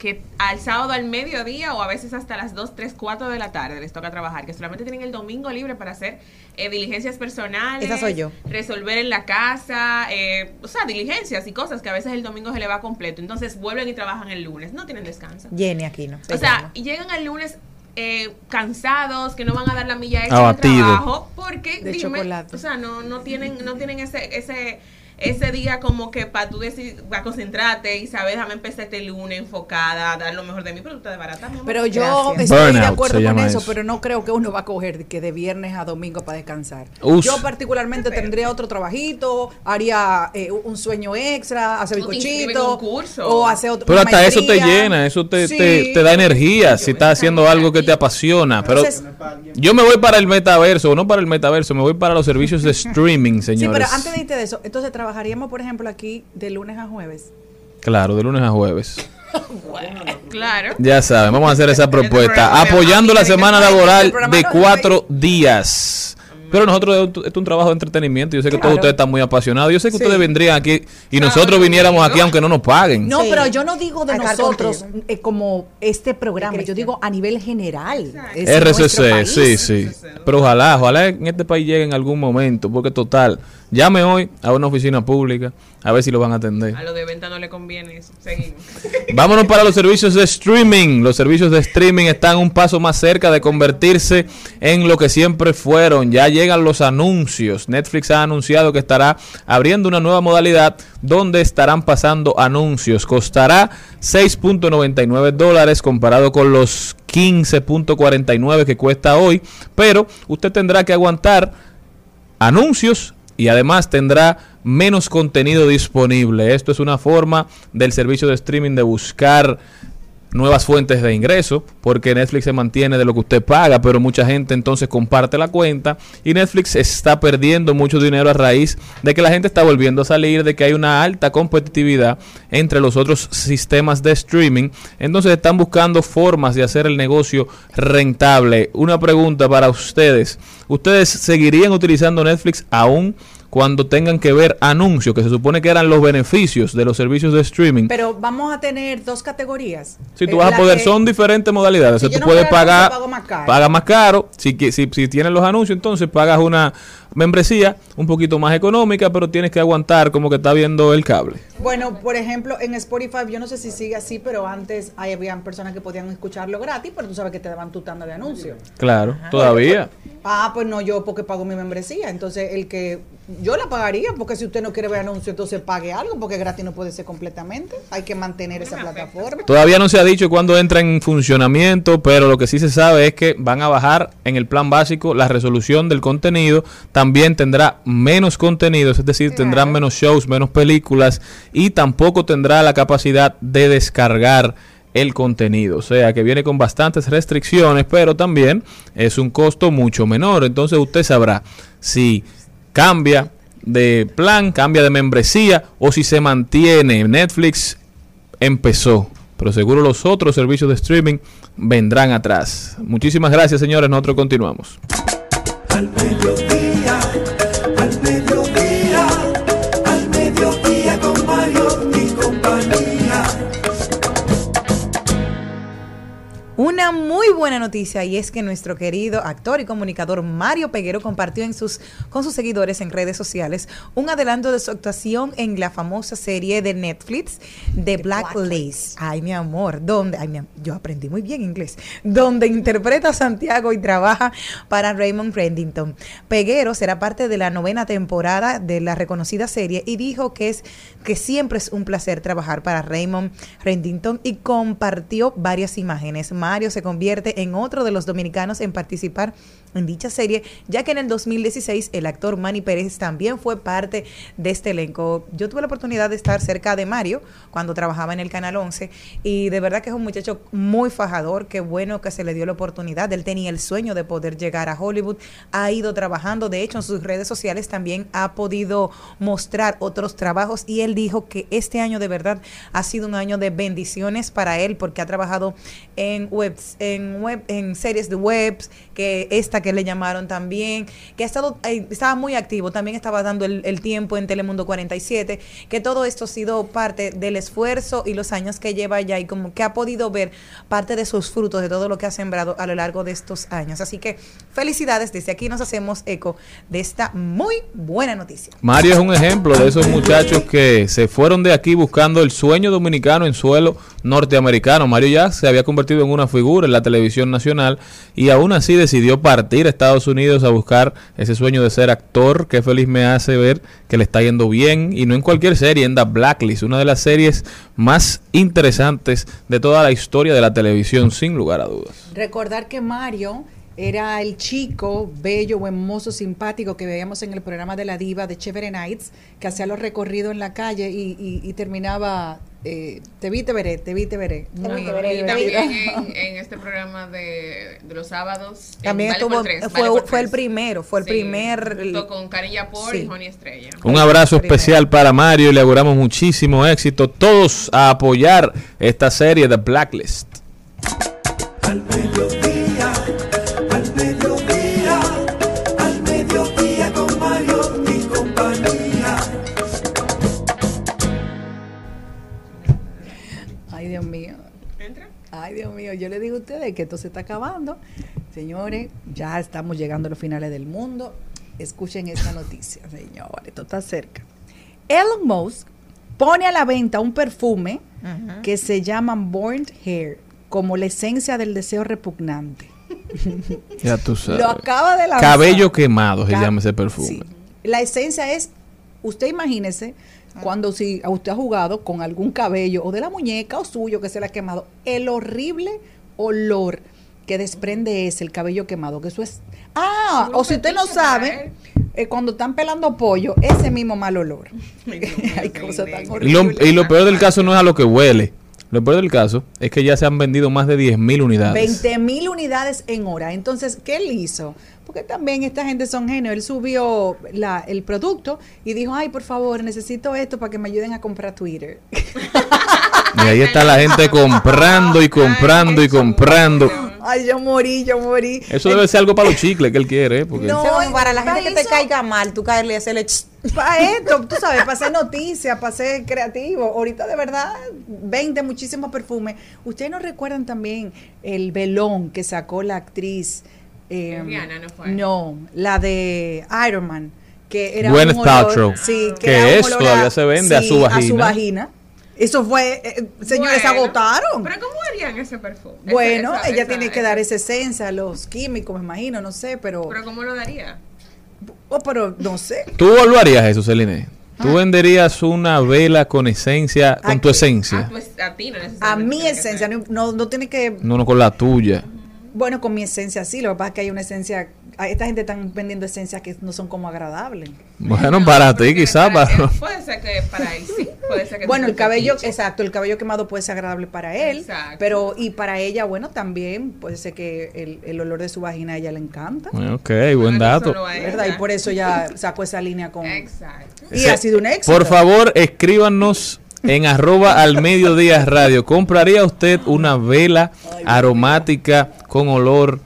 D: que al sábado al mediodía o a veces hasta las 2, 3, 4 de la tarde les toca trabajar, que solamente tienen el domingo libre para hacer eh, diligencias personales.
C: Esa soy yo.
D: Resolver en la casa, eh, o sea, diligencias y cosas que a veces el domingo se le va completo. Entonces vuelven y trabajan el lunes, no tienen descanso.
C: Jenny aquí, ¿no?
D: O sea, y llegan el lunes eh, cansados, que no van a dar la milla extra de trabajo, porque
I: De
D: dime,
I: chocolate.
D: o sea, no, no tienen, no tienen ese, ese, ese día como que para tú decir, para concentrarte y saber, déjame empezar este lunes enfocada, a dar lo mejor de mi producto de barata. mi amor.
I: Pero yo
C: Gracias.
I: estoy de acuerdo con eso,
B: eso.
I: pero no creo que uno va a coger de que de viernes a domingo para descansar. Yo particularmente tendría otro trabajito, haría eh, un sueño extra, hacer bizcochito o hacer otro
B: Pero hasta eso te llena, eso te,
I: Sí.
B: te, te da energía si estás haciendo algo que te apasiona. Pero
I: Entonces-
B: yo me voy para el metaverso, o no para el metaverso, me voy para los servicios de <laughs> streaming,
I: Sí,
B: señores.
I: pero antes de irte de eso, entonces trabajaríamos, por ejemplo, aquí de lunes a jueves.
B: Claro, de lunes a jueves. <laughs>
D: Claro.
B: Ya saben, vamos a hacer esa propuesta.
D: programa me
B: Apoyando la semana laboral
I: programa
B: de cuatro días. Pero nosotros, esto es un trabajo de entretenimiento. Yo sé que
I: Claro.
B: todos ustedes están muy apasionados. Yo sé que
I: Sí.
B: ustedes vendrían aquí y nosotros viniéramos aquí aunque no nos paguen.
I: No,
C: Sí.
I: pero yo no digo de
C: Acá
I: nosotros eh, como este programa, yo digo a nivel general.
B: RCC, sí, sí. Pero ojalá, ojalá en este país llegue en algún momento, porque total, llame hoy a una oficina pública a ver si lo van a atender.
D: A lo de venta no le conviene eso. Seguimos. <laughs>
B: Vámonos para los servicios de streaming. Los servicios de streaming están un paso más cerca de convertirse en lo que siempre fueron. Ya llegan los anuncios. Netflix ha anunciado que estará abriendo una nueva modalidad donde estarán pasando anuncios. Costará 6.99 dólares comparado con los 15.49 que cuesta hoy. Pero usted tendrá que aguantar anuncios y además tendrá menos contenido disponible. Esto es una forma del servicio de streaming de buscar nuevas fuentes de ingreso, porque Netflix se mantiene de lo que usted paga, pero mucha gente entonces comparte la cuenta y Netflix está perdiendo mucho dinero a raíz de que la gente está volviendo a salir, de que hay una alta competitividad entre los otros sistemas de streaming, entonces están buscando formas de hacer el negocio rentable. Una pregunta para ustedes, ¿ustedes seguirían utilizando Netflix aún cuando tengan que ver anuncios, que se supone que eran los beneficios de los servicios de streaming?
I: Pero vamos a tener dos categorías.
B: Si tú
I: Eh,
B: vas a poder,
I: que-
B: son diferentes modalidades.
I: Si
B: o sea, tú
I: no
B: puedes
I: el
B: pagar,
I: anuncio, más caro.
B: paga más caro. Si, si tienes los anuncios, entonces pagas una membresía un poquito más económica, pero tienes que aguantar como que está viendo el cable.
I: Bueno, por ejemplo, en Spotify, yo no sé si sigue así, pero antes ahí habían personas que podían escucharlo gratis, pero tú sabes que te daban tu tanda de anuncios.
B: Claro, todavía.
I: Ah, pues no, yo porque pago mi membresía. Entonces, el que yo la pagaría, porque si usted no quiere ver anuncios, entonces pague algo, porque gratis no puede ser completamente. Hay que mantener esa plataforma.
B: Todavía no se ha dicho cuándo entra en funcionamiento, pero lo que sí se sabe es que van a bajar en el plan básico la resolución del contenido. También tendrá menos contenidos, es decir, tendrá menos shows, menos películas y tampoco tendrá la capacidad de descargar el contenido. O sea que viene con bastantes restricciones, pero también es un costo mucho menor. Entonces usted sabrá si cambia de plan, cambia de membresía o si se mantiene. Netflix empezó, pero seguro los otros servicios de streaming vendrán atrás. Muchísimas gracias, señores. Nosotros continuamos.
A: Al mediodía, al
C: buena noticia y es que nuestro querido actor y comunicador Mario Peguero compartió en sus, con sus seguidores en redes sociales un adelanto de su actuación en la famosa serie de Netflix The Blacklist. Ay, mi amor, donde, ay, mi yo aprendí muy bien inglés, donde interpreta a Santiago y trabaja para Raymond Reddington. Peguero será parte de la novena temporada de la reconocida serie y dijo que es que siempre es un placer trabajar para Raymond Reddington y compartió varias imágenes. Mario se convierte en otro de los dominicanos en participar en dicha serie, ya que en el 2016 el actor Manny Pérez también fue parte de este elenco. Yo tuve la oportunidad de estar cerca de Mario cuando trabajaba en el Canal 11 y de verdad que es un muchacho muy fajador, qué bueno que se le dio la oportunidad. Él tenía el sueño de poder llegar a Hollywood, ha ido trabajando, de hecho en sus redes sociales también ha podido mostrar otros trabajos y él dijo que este año de verdad ha sido un año de bendiciones para él porque ha trabajado en web en web, en series de webs, que esta que le llamaron también, que ha estado, eh, estaba muy activo, también estaba dando el, tiempo en Telemundo 47, que todo esto ha sido parte del esfuerzo y los años que lleva ya y como que ha podido ver parte de sus frutos de todo lo que ha sembrado a lo largo de estos años. Así que felicidades, desde aquí nos hacemos eco de esta muy buena noticia.
B: Mario es un ejemplo de esos muchachos que se fueron de aquí buscando el sueño dominicano en suelo norteamericano. Mario ya se había convertido en una figura en la televisión nacional y aún así decidió partir a Estados Unidos a buscar ese sueño de ser actor. Qué feliz me hace ver que le está yendo bien y no en cualquier serie, en The Blacklist, una de las series más interesantes de toda la historia de la televisión, sin lugar a dudas.
I: Recordar que Mario era el chico bello, buen mozo, simpático que veíamos en el programa de la diva de Chévere Nights, que hacía los recorridos en la calle y, y- y terminaba, eh, te vi, te veré, te vi, te veré. Muy-
D: Y también <laughs> en, en este programa de, de los sábados.
C: También
D: Vale
C: estuvo,
D: por Tres,
C: fue,
D: Vale por
C: fue el primero, fue el
D: Sí,
C: primer...
D: Junto con Karen Yapor
C: Sí.
D: y Joni Estrella.
B: Un abrazo especial para Mario y le auguramos muchísimo éxito. Todos a apoyar esta serie de Blacklist.
A: Al
I: yo le digo a ustedes que esto se está acabando. Señores, ya estamos llegando a los finales del mundo. Escuchen esta noticia, señores, esto está cerca. Elon Musk pone a la venta un perfume que se llama Born Hair, como la esencia del deseo repugnante. <laughs>
B: Ya tú sabes.
I: Lo acaba de lanzar.
B: Cabello quemado se llama ese perfume.
I: Sí. La esencia es, usted imagínese, cuando si a usted ha jugado con algún cabello o de la muñeca o suyo que se le ha quemado, el horrible olor que desprende ese, el cabello quemado, que eso es... Ah, o si usted no sabe, eh, cuando están pelando pollo, ese mismo mal olor. <laughs> Hay cosas <laughs> tan
B: Y lo,
I: horribles.
B: y lo peor del caso no es a lo que huele. Lo peor del caso es que ya se han vendido más de 10.000 unidades.
I: 20 mil unidades en hora. Entonces, ¿qué él hizo? Porque también esta gente son genios. Él subió la- el producto y dijo, ay, por favor, necesito esto para que me ayuden a comprar Twitter. <laughs>
B: Y ahí está la gente comprando y comprando y comprando.
I: ay, yo morí, yo morí.
B: Eso debe ser algo para los chicles que él quiere, ¿eh? Porque
I: No,
C: para la gente que te caiga mal, tú caerle y hacerle... ch-
I: Para esto, tú sabes, para hacer noticias, para ser creativo. Ahorita de verdad vende muchísimos perfumes. Ustedes no recuerdan también el velón que sacó la actriz. Eh,
D: Rihanna, ¿no fue?
I: No, la de Iron Man. Que era
B: Gwyneth
I: un olor-. Sí,
B: Que
I: era un
B: eso
I: olor
B: todavía se vende a su
I: A su
B: vagina.
I: Eso fue, eh, señores,
D: Bueno,
I: agotaron.
D: Pero ¿cómo harían ese perfume?
I: Bueno,
D: esa-
I: ella
D: esa-
I: tiene que
D: esa-
I: dar esa esencia, los químicos, me imagino, no sé, pero,
D: Pero ¿cómo lo daría?
I: oh, pero no sé.
B: tú lo harías eso, Celine. Tú venderías una vela con esencia, con tu.
D: A,
B: esencia.
D: tu es- a ti no
I: A
D: necesariamente
I: mi esencia, no, no, no tiene que
B: No, no con la tuya.
I: Bueno, con mi esencia sí, lo que pasa es que hay una esencia, a esta gente están vendiendo esencias que no son como agradables.
B: Bueno, para ti quizás,
D: para Puede ser que para él sí. Puede ser que
I: Bueno, el cabello,
D: fetiche.
I: exacto, el cabello quemado puede ser agradable para él,
D: Exacto.
I: pero y para ella, bueno, también puede ser que el, el olor de su vagina a ella le encanta,
B: Ok, buen
D: no
B: dato.
I: ¿verdad? Y por eso ya sacó esa línea con...
D: Exacto.
I: Y ha sido un éxito.
B: Por favor, escríbanos en arroba al mediodía radio. ¿Compraría usted una vela aromática con olor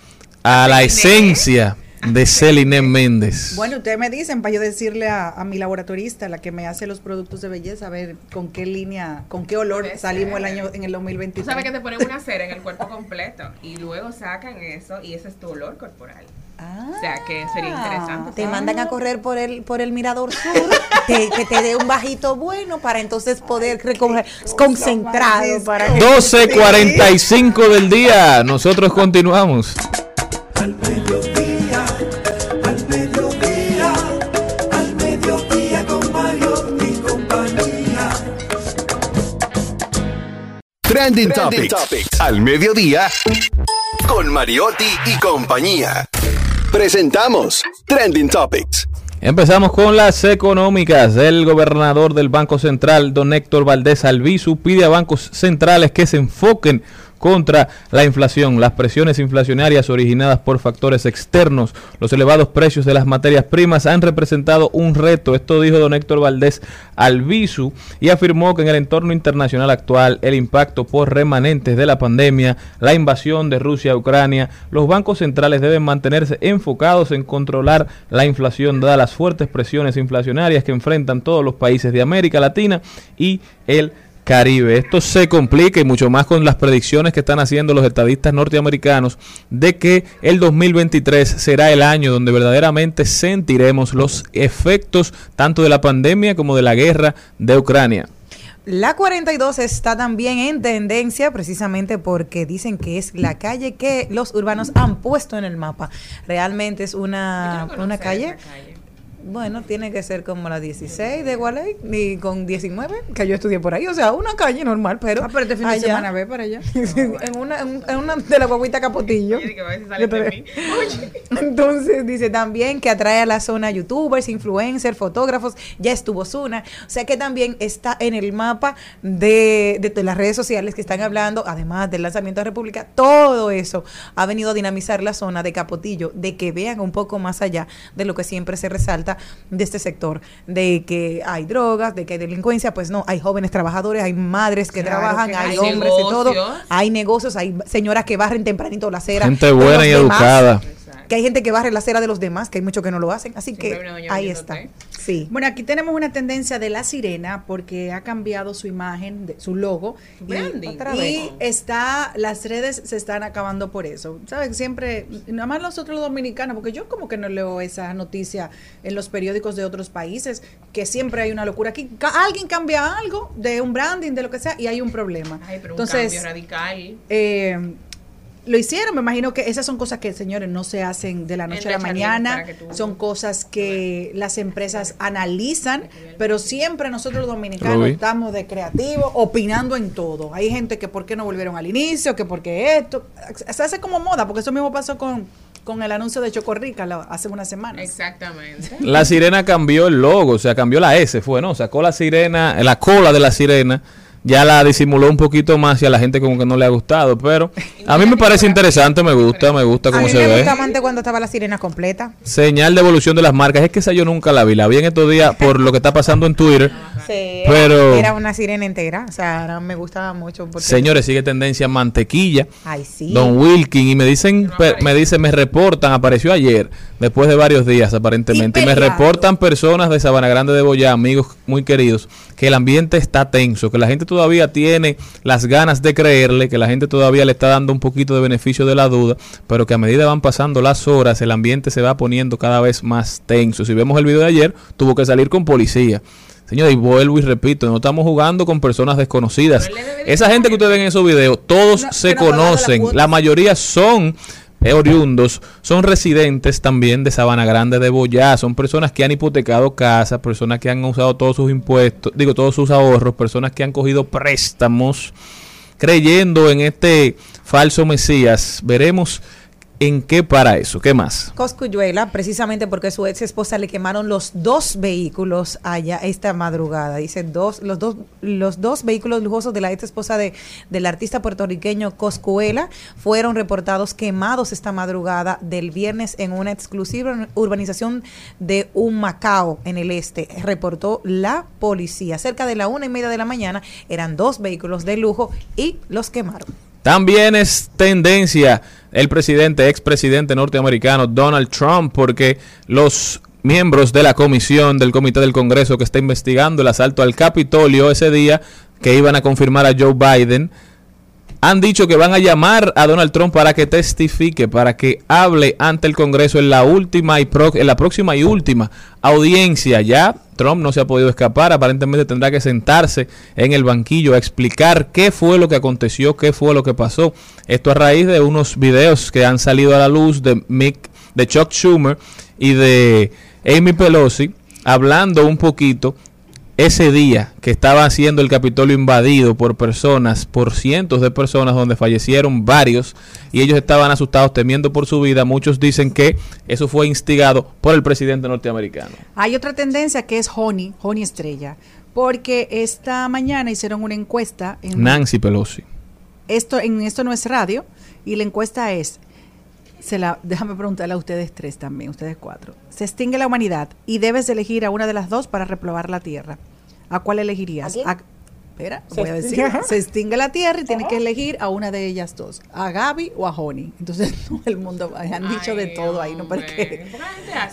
B: a la esencia de Celine Méndez?
I: Bueno, ustedes me dicen para yo decirle a, a mi laboratorista, la que me hace los productos de belleza, a ver con qué línea, con qué olor
D: Puede
I: salimos el año en el
D: Tú
I: 2023.
D: sabes que te ponen una cera en el cuerpo completo y luego sacan eso y ese es tu olor corporal.
I: Ah.
D: O sea que sería interesante.
C: Te mandan a correr por el por el mirador sur, te- que te dé un bajito bueno para entonces poder recoger concentrado para
B: 12.45 del día. Nosotros continuamos.
A: Al mediodía, al mediodía, al mediodía con Mario y compañía.
F: Trending, Topics. Al mediodía. Con Mariotti y compañía. Presentamos Trending Topics.
B: Empezamos con las económicas. El gobernador del Banco Central, don Héctor Valdés Albizu, pide a bancos centrales que se enfoquen contra la inflación, las presiones inflacionarias originadas por factores externos, los elevados precios de las materias primas han representado un reto. Esto dijo don Héctor Valdés Albizu y afirmó que en el entorno internacional actual el impacto por remanentes de la pandemia, la invasión de Rusia a Ucrania, los bancos centrales deben mantenerse enfocados en controlar la inflación dadas las fuertes presiones inflacionarias que enfrentan todos los países de América Latina y el Caribe. Esto se complica y mucho más con las predicciones que están haciendo los estadistas norteamericanos de que el 2023 será el año donde verdaderamente sentiremos los efectos tanto de la pandemia como de la guerra de Ucrania.
C: La 42 está también en tendencia precisamente porque dicen que es la calle que los urbanos han puesto en el mapa. Realmente es una, una calle bueno, tiene que ser como la 16 de Gualey y con 19, que yo estudié por ahí. O sea, una calle normal, pero.
I: Ah, pero este fin de semana ve para allá. <laughs>
C: en, una, en, una de la guaguita Capotillo. <laughs> <laughs> Entonces dice también que atrae a la zona youtubers, influencers, fotógrafos. Ya estuvo Zuna. O sea que también está en el mapa de, de, de las redes sociales que están hablando, además del lanzamiento de República. Todo eso ha venido a dinamizar la zona de Capotillo, de que vean un poco más allá de lo que siempre se resalta de este sector, de que hay drogas, de que hay delincuencia, pues no, hay jóvenes trabajadores, hay madres que
D: Claro
C: trabajan,
D: que
C: hay,
D: hay
C: hombres y todo, hay negocios, hay señoras que barren tempranito la acera.
B: Gente buena y
C: demás,
B: educada.
C: Que hay gente que barre la acera de los demás, que hay muchos que no lo hacen, así
D: Siempre
C: que ahí está.
D: té.
C: Sí.
I: Bueno, aquí tenemos una tendencia de la sirena porque ha cambiado su imagen, de- su logo. Y-
D: branding.
I: Y, está, las redes se están acabando por eso. ¿Sabes? Siempre, nada más nosotros los dominicanos, porque yo como que no leo esa noticia en los periódicos de otros países, que siempre hay una locura. Aquí ca- alguien cambia algo de un branding, de lo que sea, y hay un problema.
D: Ay, pero un
I: Entonces,
D: cambio radical.
I: eh, lo hicieron, me imagino que esas son cosas que, señores, no se hacen de la noche a la mañana,
D: tú-
I: son cosas que las empresas analizan, pero siempre nosotros los dominicanos
B: Rubí.
I: estamos de creativos, opinando en todo. Hay gente que por qué no volvieron al inicio, que por qué esto, se hace como moda, porque eso mismo pasó con, con el anuncio de Chocorrica hace unas semanas.
D: Exactamente.
B: La sirena cambió el logo, o sea, cambió la S, fue, ¿no? Sacó la sirena, la cola de la sirena, ya la disimuló un poquito más y a la gente como que no le ha gustado, pero a mí me parece interesante, me gusta, me gusta
C: A
B: cómo
C: mí
B: se
C: me
B: ve.
C: antes cuando estaba la sirena completa.
B: Señal de evolución de las marcas, es que esa yo nunca la vi, la vi en estos días por lo que está pasando en Twitter. <laughs>
C: Sí,
B: Pero-
C: era una sirena entera. O sea, ahora me gustaba mucho. Porque,
B: Señores, sigue tendencia mantequilla.
C: Ay, sí.
B: Don Wilkin y me dicen, me dicen, me reportan, apareció ayer, después de varios días aparentemente, y,
I: Y
B: me reportan personas de Sabana Grande de Boyá, amigos muy queridos, que el ambiente está tenso, que la gente todavía tiene las ganas de creerle, que la gente todavía le está dando un poquito de beneficio de la duda, pero que a medida van pasando las horas, el ambiente se va poniendo cada vez más tenso. Si vemos el video de ayer, tuvo que salir con policía. Señor, y vuelvo y repito, no estamos jugando con personas desconocidas. Esa gente que ustedes ven en esos videos, todos
I: No,
B: se
I: la
B: conocen. La mayoría son oriundos, son residentes también de Sabana Grande de Boyá, son personas que han hipotecado casas, personas que han usado todos sus impuestos, digo, todos sus ahorros, personas que han cogido préstamos creyendo en este falso Mesías. Veremos en qué para eso. ¿Qué más?
C: Coscuyuela, precisamente porque su ex esposa le quemaron los dos vehículos allá esta madrugada. Dice dos, los dos, los dos vehículos lujosos de la ex esposa de, del artista puertorriqueño Coscuela fueron reportados quemados esta madrugada del viernes en una exclusiva urbanización de Humacao en el este. Reportó la policía. Cerca de la una y media de la mañana eran dos vehículos de lujo y los quemaron.
B: También es tendencia el presidente, expresidente norteamericano Donald Trump, porque los miembros de la comisión del Comité del Congreso que está investigando el asalto al Capitolio ese día, que iban a confirmar a Joe Biden, han dicho que van a llamar a Donald Trump para que testifique, para que hable ante el Congreso en la última y en la próxima y última audiencia. Ya Trump no se ha podido escapar, aparentemente tendrá que sentarse en el banquillo a explicar qué fue lo que aconteció, qué fue lo que pasó. Esto a raíz de unos videos que han salido a la luz de Mick, de Chuck Schumer y de Amy Pelosi hablando un poquito ese día que estaba siendo el Capitolio invadido por personas, por cientos de personas, donde fallecieron varios y ellos estaban asustados, temiendo por su vida. Muchos dicen que eso fue instigado por el presidente norteamericano.
I: Hay otra tendencia que es Honey, Honey Estrella, porque esta mañana hicieron una encuesta en
B: Nancy Pelosi.
I: esto en esto no es radio y la encuesta es se la déjame preguntarle a ustedes tres también, ustedes cuatro. Se extingue la humanidad y debes elegir a una de las dos para repoblar la Tierra. ¿A cuál elegirías?
C: ¿A quién?
I: espera,
C: Se
I: voy a decir.
C: extingue.
I: Se extingue la Tierra y tienes que elegir a una de ellas dos, a Gaby o a Honey. Entonces, <laughs> todo el mundo han dicho de todo ahí, no porque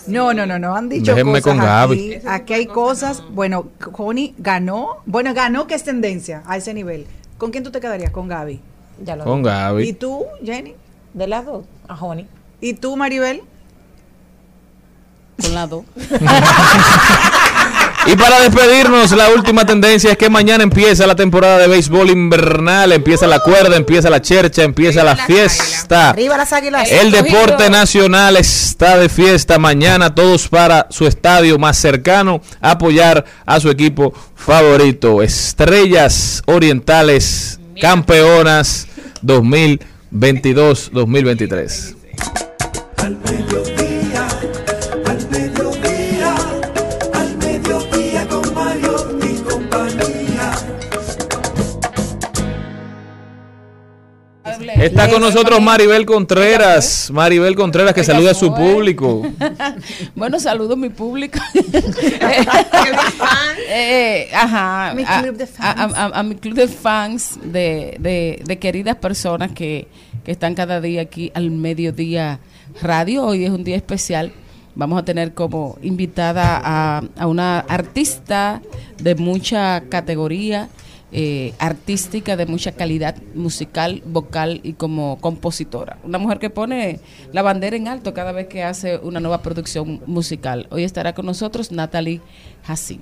I: no, no, no, no, han dicho
B: Déjenme
I: cosas
B: con Gaby.
I: aquí. Hay
D: cosas
I: cosas,
D: no.
I: bueno, Honey ganó, bueno, ganó que es tendencia a ese nivel. ¿Con quién tú te quedarías? Con Gaby.
C: Ya lo
B: Con
C: dije.
I: ¿Y
B: Gaby.
I: tú, Jenny?
C: de las dos, a Honey.
I: ¿Y tú, Maribel?
J: Con las dos. <laughs>
B: Y para despedirnos, la última tendencia es que mañana empieza la temporada de béisbol invernal, empieza la cuerda, empieza la chercha, empieza la fiesta.
C: Arriba las águilas.
B: El deporte nacional está de fiesta mañana, todos para su estadio más cercano, apoyar a su equipo favorito. Estrellas Orientales, campeonas
A: 2020. 22-2023.
B: Está con nosotros Maribel Contreras, Maribel Contreras que saluda a su público. <laughs>
J: Bueno, saludo a mi público. <laughs>
D: fan. <laughs>
J: Eh, ajá.
I: Mi
J: a,
I: club de
J: a-
I: fans.
J: a- a- a mi club de fans de, de- de queridas personas que, que están cada día aquí al mediodía radio. Hoy es un día especial. Vamos a tener como invitada a, a una artista de mucha categoría eh, artística, de mucha calidad musical, vocal y como compositora. Una mujer que pone la bandera en alto cada vez que hace una nueva producción musical. Hoy estará con nosotros Natalie Hassin.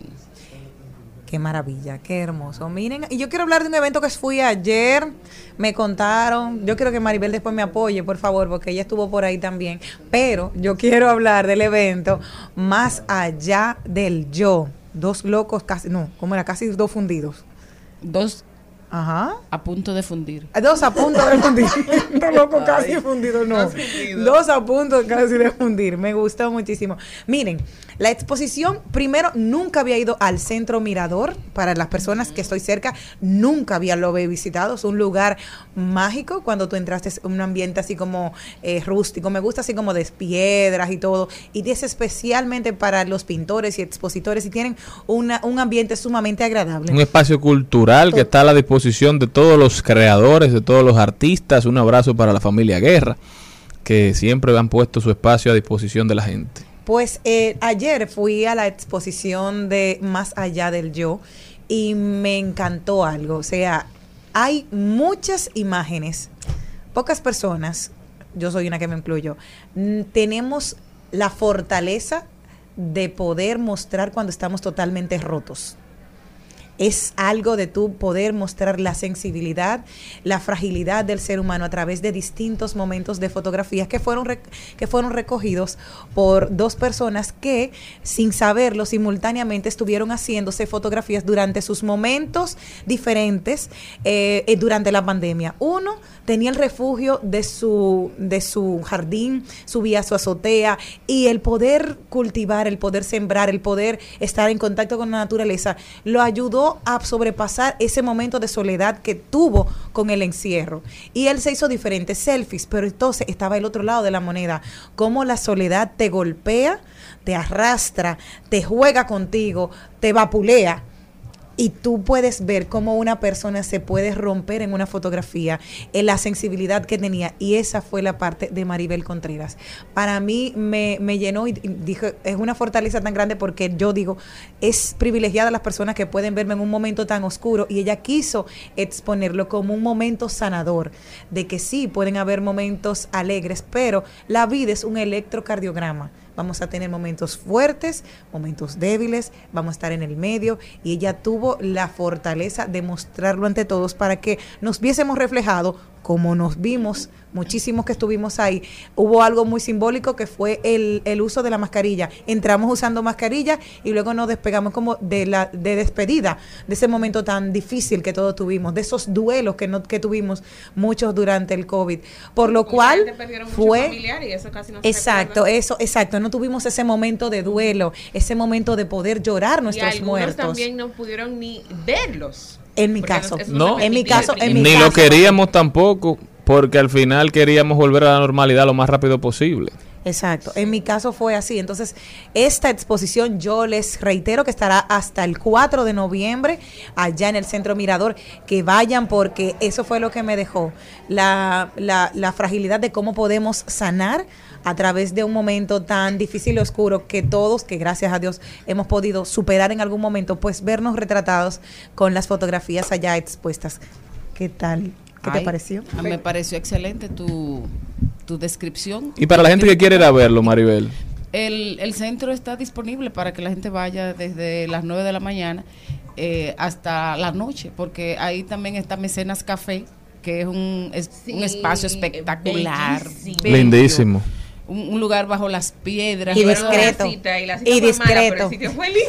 C: Qué maravilla, qué hermoso. Miren, y yo quiero hablar de un evento que fui ayer, me contaron, yo quiero que Maribel después me apoye, por favor, porque ella estuvo por ahí también, pero yo quiero hablar del evento más allá del yo. Dos locos casi, no, como era, casi dos fundidos.
J: Dos
C: Ajá.
J: a punto de fundir.
C: Dos a punto de fundir. <laughs> Dos locos casi fundidos, no.
D: Dos
C: a punto casi de fundir. Me gustó muchísimo. Miren, la exposición, primero, nunca había ido al Centro Mirador. Para las personas que estoy cerca, nunca había lo había visitado. Es un lugar mágico cuando tú entraste en un ambiente así como eh, rústico. Me gusta así como de piedras y todo. Y es especialmente para los pintores y expositores y tienen una, un ambiente sumamente agradable.
B: Un espacio cultural que está a la disposición de todos los creadores, de todos los artistas. Un abrazo para la familia Guerra, que siempre han puesto su espacio a disposición de la gente.
C: Pues eh, ayer fui a la exposición de Más allá del yo y me encantó algo. O sea, hay muchas imágenes, pocas personas, yo soy una que me incluyo, mm, tenemos la fortaleza de poder mostrar cuando estamos totalmente rotos es algo de tu poder mostrar la sensibilidad, la fragilidad del ser humano a través de distintos momentos de fotografías que fueron, que fueron recogidos por dos personas que, sin saberlo, simultáneamente estuvieron haciéndose fotografías durante sus momentos diferentes eh, eh, durante la pandemia. Uno tenía el refugio de su, de su jardín, subía a su azotea y el poder cultivar, el poder sembrar, el poder estar en contacto con la naturaleza, lo ayudó a sobrepasar ese momento de soledad que tuvo con el encierro. Y él se hizo diferentes selfies, pero entonces estaba el otro lado de la moneda, cómo la soledad te golpea, te arrastra, te juega contigo, te vapulea. Y tú puedes ver cómo una persona se puede romper en una fotografía, en la sensibilidad que tenía. Y esa fue la parte de Maribel Contreras. Para mí me, me llenó y dije, es una fortaleza tan grande porque yo digo, es privilegiada las personas que pueden verme en un momento tan oscuro. Y ella quiso exponerlo como un momento sanador, de que sí, pueden haber momentos alegres, pero la vida es un electrocardiograma. Vamos a tener momentos fuertes, momentos débiles, vamos a estar en el medio. Y ella tuvo la fortaleza de mostrarlo ante todos para que nos viésemos reflejado como nos vimos muchísimos que estuvimos ahí. Hubo algo muy simbólico que fue el, el uso de la mascarilla. Entramos usando mascarilla y luego nos despegamos como de la de despedida de ese momento tan difícil que todos tuvimos, de esos duelos que no que tuvimos muchos durante el COVID. Por lo
D: Mucha
C: cual fue
D: y eso casi no
C: Exacto, eso, exacto. No tuvimos ese momento de duelo, ese momento de poder llorar
D: y
C: nuestros
D: algunos
C: muertos.
D: también no pudieron ni verlos.
C: En mi
D: Porque
C: caso.
B: No.
C: En mi caso, en mi
B: Ni
C: caso.
B: lo queríamos tampoco, porque al final queríamos volver a la normalidad lo más rápido posible.
C: Exacto, en mi caso fue así. Entonces, esta exposición yo les reitero que estará hasta el 4 de noviembre allá en el Centro Mirador. Que vayan porque eso fue lo que me dejó la, la, la fragilidad de cómo podemos sanar a través de un momento tan difícil y oscuro que todos, que gracias a Dios hemos podido superar en algún momento, pues vernos retratados con las fotografías allá expuestas. ¿Qué tal? ¿Qué te pareció?
J: a mí Me pareció excelente tu, tu descripción.
B: Y para la gente que quiere ir a verlo, Maribel.
J: El, el centro está disponible para que la gente vaya desde las 9 de la mañana eh, hasta la noche, porque ahí también está Mecenas Café, que es un, es un espacio espectacular.
D: bellísimo.
J: bello,
B: Lindísimo.
J: Un, un lugar bajo las piedras.
C: Y discreto.
D: cita, y mala,
C: discreto. <laughs>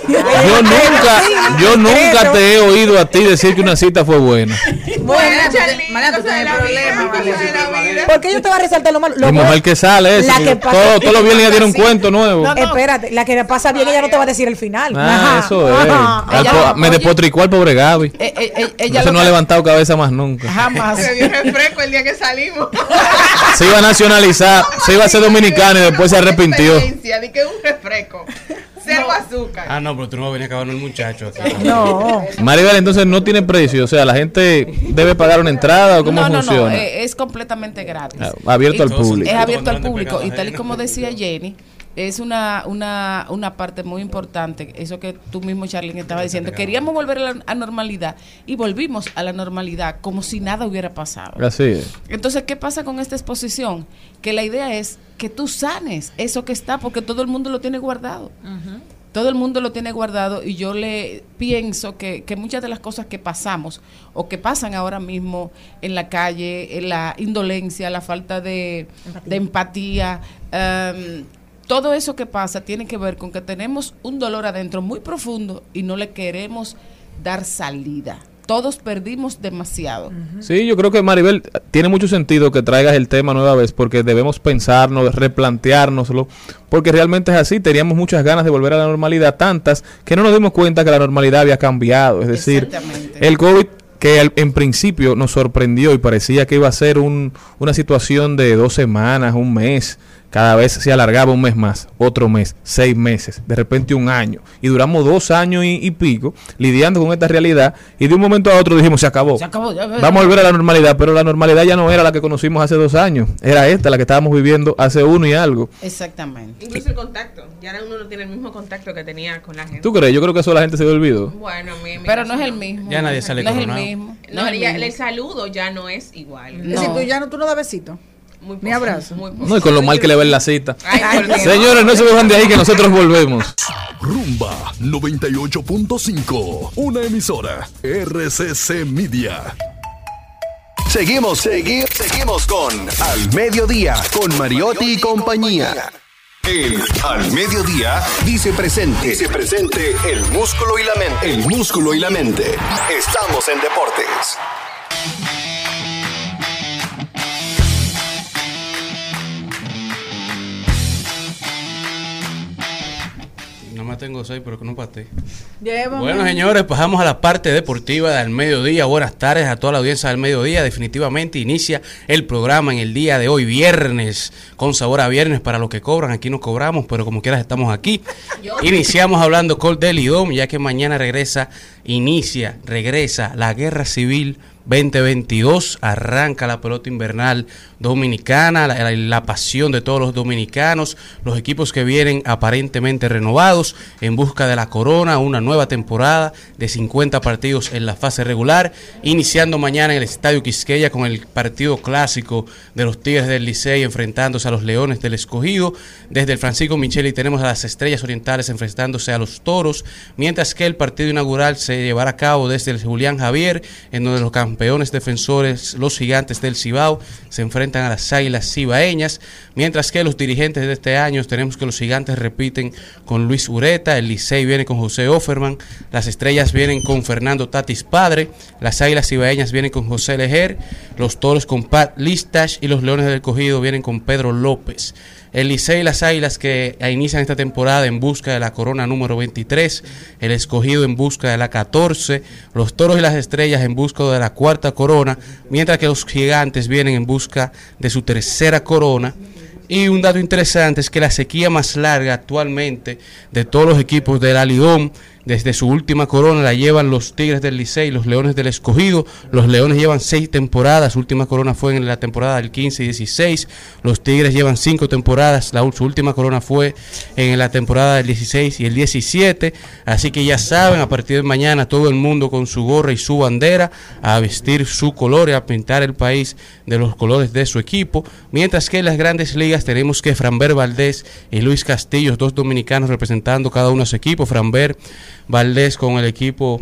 B: Yo nunca, yo nunca te he oído a ti decir que una cita fue buena.
D: Bueno, Charly,
K: Mariana, tú
D: cosa de
K: tienes
D: la
K: problemas,
D: vida,
K: vale.
D: cosa de la vida.
C: ¿Por qué yo te voy a resaltar lo malo? Lo
B: mujer que sale
C: pasa-
B: todo- todos los viernes ya tiene un cuento nuevo.
J: No, no.
C: Espérate, la que pasa bien ella no te va a decir el final.
B: Ah,
C: Ajá,
B: eso es.
C: ajá.
J: Ella-
B: me despotricó al pobre Gaby.
J: Eh, eh, eh, ella lo
B: no ha levantado cabeza más nunca.
J: Jamás. <laughs>
D: Se dio refresco el día que salimos.
B: Se iba a nacionalizar, se iba a ser dominicano y después se arrepintió.
D: Di que un refresco. Cero azúcar.
L: Ah, no, pero tú no venías acabando el muchacho aquí.
C: No.
B: Maribel, entonces no tiene precio. O sea, la gente debe pagar una entrada o cómo
J: no, no, no,
B: funciona.
J: eh, es completamente gratis.
B: Ah, abierto al
J: Es-
B: público.
J: Es abierto al
L: no
J: público. Y tal y como decía Jenny, es una, una, una parte muy importante, eso que tú mismo, Charlene, estaba diciendo. Queríamos volver a la a normalidad y volvimos a la normalidad como si nada hubiera pasado.
B: Así es.
J: Entonces, ¿qué pasa con esta exposición? Que la idea es que tú sanes eso que está, porque todo el mundo lo tiene guardado. Todo el mundo lo tiene guardado y yo le pienso que, que muchas de las cosas que pasamos o que pasan ahora mismo en la calle, en la indolencia, la falta de empatía, de empatía em, todo eso que pasa tiene que ver con que tenemos un dolor adentro muy profundo y no le queremos dar salida. Todos perdimos demasiado.
B: Sí, yo creo que Maribel tiene mucho sentido que traigas el tema nueva vez porque debemos pensarnos, replanteárnoslo, porque realmente es así. Teníamos muchas ganas de volver a la normalidad, tantas que no nos dimos cuenta que la normalidad había cambiado. Es decir, el COVID que al- en principio nos sorprendió y parecía que iba a ser un- una situación de dos semanas, un mes, cada vez se alargaba un mes más, otro mes, seis meses, de repente un año. Y duramos dos años y, y pico lidiando con esta realidad y de un momento a otro dijimos, se acabó.
J: Se acabó, ya.
B: Vamos a volver a la normalidad, pero la normalidad ya no era la que conocimos hace dos años, era esta la que estábamos viviendo hace uno y algo.
J: Exactamente.
D: Incluso el contacto. Ya ahora uno no tiene el mismo contacto que tenía con la gente.
B: ¿Tú crees? Yo creo que eso la gente se le olvidó.
D: Bueno, a mí en mi
J: Pero no es el mismo.
L: Ya nadie sale
J: No es el mismo.
D: No,
J: No es el
D: ya-
J: mismo.
D: el saludo ya no es igual.
K: Es decir, tú ya no, tú no das besito.
D: Muy
K: Ni abrazo.
D: Muy.
B: No, y con lo mal que le va en la cita.
D: Ay.
B: Señores, no se dejan de ahí que nosotros volvemos.
G: Rumba 98.5. Una emisora. RCC Media.
F: Seguimos, segui- seguimos con Al Mediodía, con Mariotti y compañía. El Al Mediodía dice presente. Dice presente el músculo y la mente. El músculo y la mente. Estamos en deportes.
L: Tengo seis, pero que no paté.
K: Llévame.
L: Bueno, señores, pasamos a la parte deportiva del mediodía. Buenas tardes a toda la audiencia del mediodía. Definitivamente inicia el programa en el día de hoy, viernes, con sabor a viernes para los que cobran. Aquí no cobramos, pero como quieras estamos aquí. Iniciamos hablando con del IDOM, ya que mañana regresa, inicia, regresa la guerra civil 2022. Arranca la pelota invernal dominicana, la, pasión de todos los dominicanos, los equipos que vienen aparentemente renovados en busca de la corona, una nueva temporada de 50 partidos en la fase regular, iniciando mañana en el Estadio Quisqueya con el partido clásico de los Tigres del Licey enfrentándose a los Leones del Escogido. Desde el Francisco Micheli tenemos a las Estrellas Orientales enfrentándose a los Toros, mientras que el partido inaugural se llevará a cabo desde el Julián Javier, en donde los campeones defensores, los gigantes del Cibao, se enfrentan a las Águilas Cibaeñas, mientras que los dirigentes de este año tenemos que los gigantes repiten con Luis Ureta, el Licey viene con José Offerman, las Estrellas vienen con Fernando Tatis Padre, las Águilas Cibaeñas vienen con José Lejer, los Toros con Pat Listash y los Leones del Cogido vienen con Pedro López. El Licey y las Águilas que inician esta temporada en busca de la corona número 23, el escogido en busca de la 14, los Toros y las Estrellas en busca de la cuarta corona, mientras que los Gigantes vienen en busca de su tercera corona. Y un dato interesante es que la sequía más larga actualmente de todos los equipos del Alidón desde su última corona la llevan los Tigres del Licey, los Leones del Escogido. Los Leones llevan seis temporadas. Su última corona fue en la temporada del 15 y 16. Los Tigres llevan cinco temporadas. La, su última corona fue en la temporada del 16 y el 17. Así que ya saben, a partir de mañana todo el mundo con su gorra y su bandera a vestir su color y a pintar el país de los colores de su equipo. Mientras que en las grandes ligas tenemos que Franber Valdés y Luis Castillo, dos dominicanos representando cada uno a su equipo. Franber Valdés con el equipo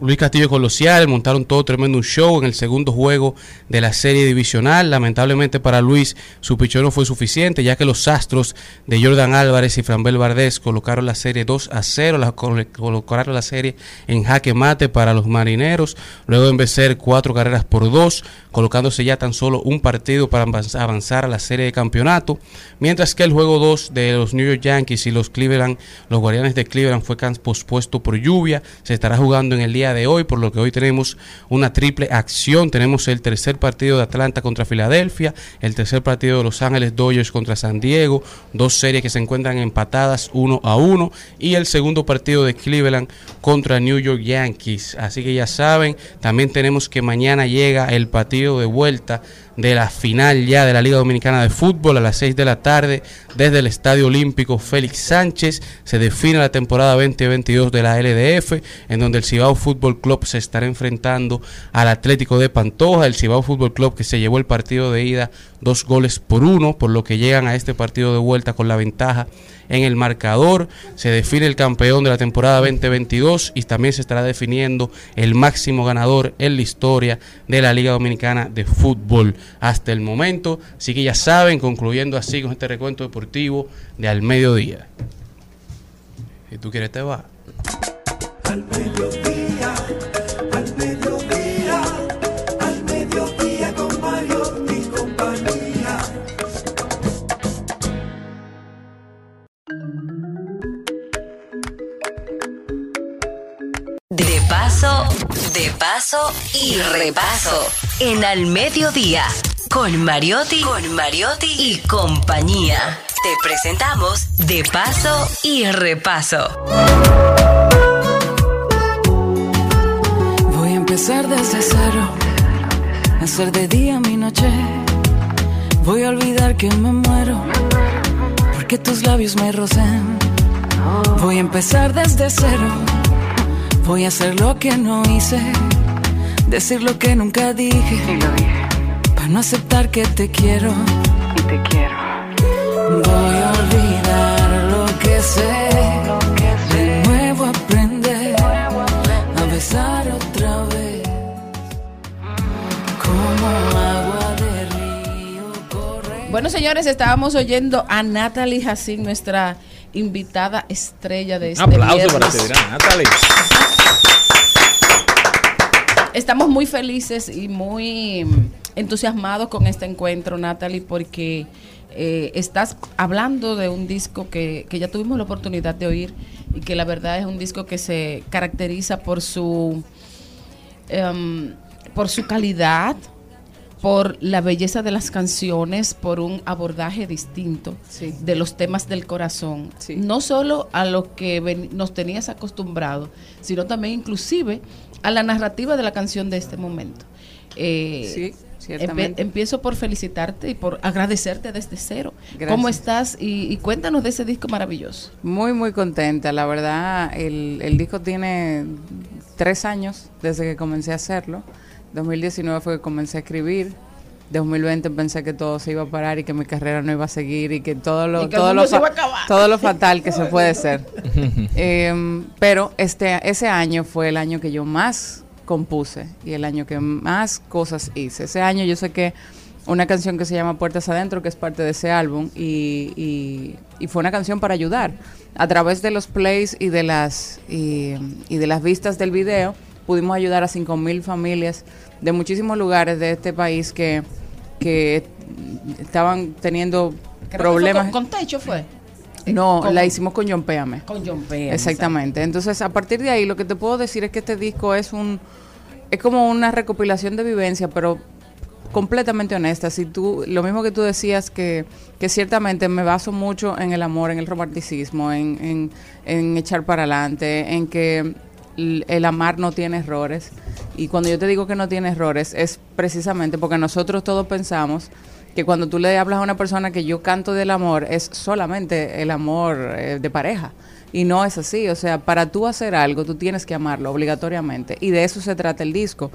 L: Luis Castillo con los Ciales montaron todo tremendo show en el segundo juego de la serie divisional. Lamentablemente para Luis su pichón no fue suficiente ya que los astros de Jordan Álvarez y Franbel Valdés colocaron la serie 2 a 0, la, colocaron la serie en jaque mate para los marineros, luego en vencer cuatro carreras por dos, colocándose ya tan solo un partido para avanzar a la serie de campeonato, mientras que el juego 2 de los New York Yankees y los Cleveland, los Guardianes de Cleveland fue pospuesto por lluvia, se estará jugando en el día de hoy, por lo que hoy tenemos una triple acción. Tenemos el tercer partido de Atlanta contra Filadelfia, el tercer partido de Los Ángeles Dodgers contra San Diego, dos series que se encuentran empatadas uno a uno, y el segundo partido de Cleveland contra New York Yankees. Así que ya saben, también tenemos que mañana llega el partido de vuelta de la final ya de la Liga Dominicana de Fútbol a las 6 de la tarde desde el Estadio Olímpico Félix Sánchez. Se define la temporada 2022 de la LDF, en donde el Cibao Fútbol Club se estará enfrentando al Atlético de Pantoja, el Cibao Fútbol Club que se llevó el partido de ida dos goles por uno, por lo que llegan a este partido de vuelta con la ventaja en el marcador. Se define el campeón de la temporada 2022 y también se estará definiendo el máximo ganador en la historia de la Liga Dominicana de Fútbol hasta el momento. Así que ya saben, concluyendo así con este recuento deportivo de al mediodía. Si tú quieres te va.
A: Al mediodía,
H: paso, de paso y repaso. En Al Mediodía, con Mariotti, con Mariotti y compañía. Te presentamos De paso y repaso.
E: Voy a empezar desde cero, hacer de día mi noche. Voy a olvidar que me muero, porque tus labios me rocen. Voy a empezar desde cero, voy a hacer lo que no hice, decir lo que nunca dije, para no aceptar que te quiero. Y te quiero. Voy a olvidar lo que sé, de nuevo aprender. A besar otra vez, como agua de río corre.
J: Bueno, señores, estábamos oyendo a Natalie Hassin, nuestra invitada estrella de este
B: Un aplauso
J: viernes.
B: para ti, dirán, Natalie.
J: Estamos muy felices y muy entusiasmados con este encuentro, Natalie, porque eh, estás hablando de un disco que, que ya tuvimos la oportunidad de oír y que la verdad es un disco que se caracteriza por su em, por su calidad, por la belleza de las canciones, por un abordaje distinto de los temas del corazón. No solo a lo que ven- nos tenías acostumbrados, sino también inclusive a la narrativa de la canción de este momento. Eh,
K: Sí,
J: empe- empiezo por felicitarte y por agradecerte desde cero.
K: Gracias.
J: ¿Cómo estás? Y, y cuéntanos de ese disco maravilloso.
K: Muy, muy contenta. La verdad, el, el disco tiene tres años desde que comencé a hacerlo. 2019 fue que comencé a escribir. 2020 pensé que todo se iba a parar y que mi carrera no iba a seguir y que todo lo,
J: que
K: todo lo, fa- todo lo fatal que se puede ser. <laughs> Em, pero este, ese año fue el año que yo más compuse y el año que más cosas hice. Ese año yo sé que una canción que se llama Puertas Adentro, que es parte de ese álbum, y, y- y fue una canción para ayudar. A través de los plays y de las, y, y de las vistas del video, pudimos ayudar a 5.000 familias de muchísimos lugares de este país que, que estaban teniendo
J: Creo
K: problemas.
J: que fue con, con Techo fue.
K: no,
J: con-
K: la hicimos con John Péame.
J: Con John Péame,
K: Exactamente. Entonces, a partir de ahí, lo que te puedo decir es que este disco es un es como una recopilación de vivencia, pero completamente honesta. Si tú, lo mismo que tú decías que, que ciertamente me baso mucho en el amor, en el romanticismo, en, en, en echar para adelante, en que el amar no tiene errores. Y cuando yo te digo que no tiene errores, es precisamente porque nosotros todos pensamos que cuando tú le hablas a una persona que yo canto del amor, es solamente el amor eh, de pareja. Y no es así, o sea, para tú hacer algo, tú tienes que amarlo obligatoriamente. Y de eso se trata el disco.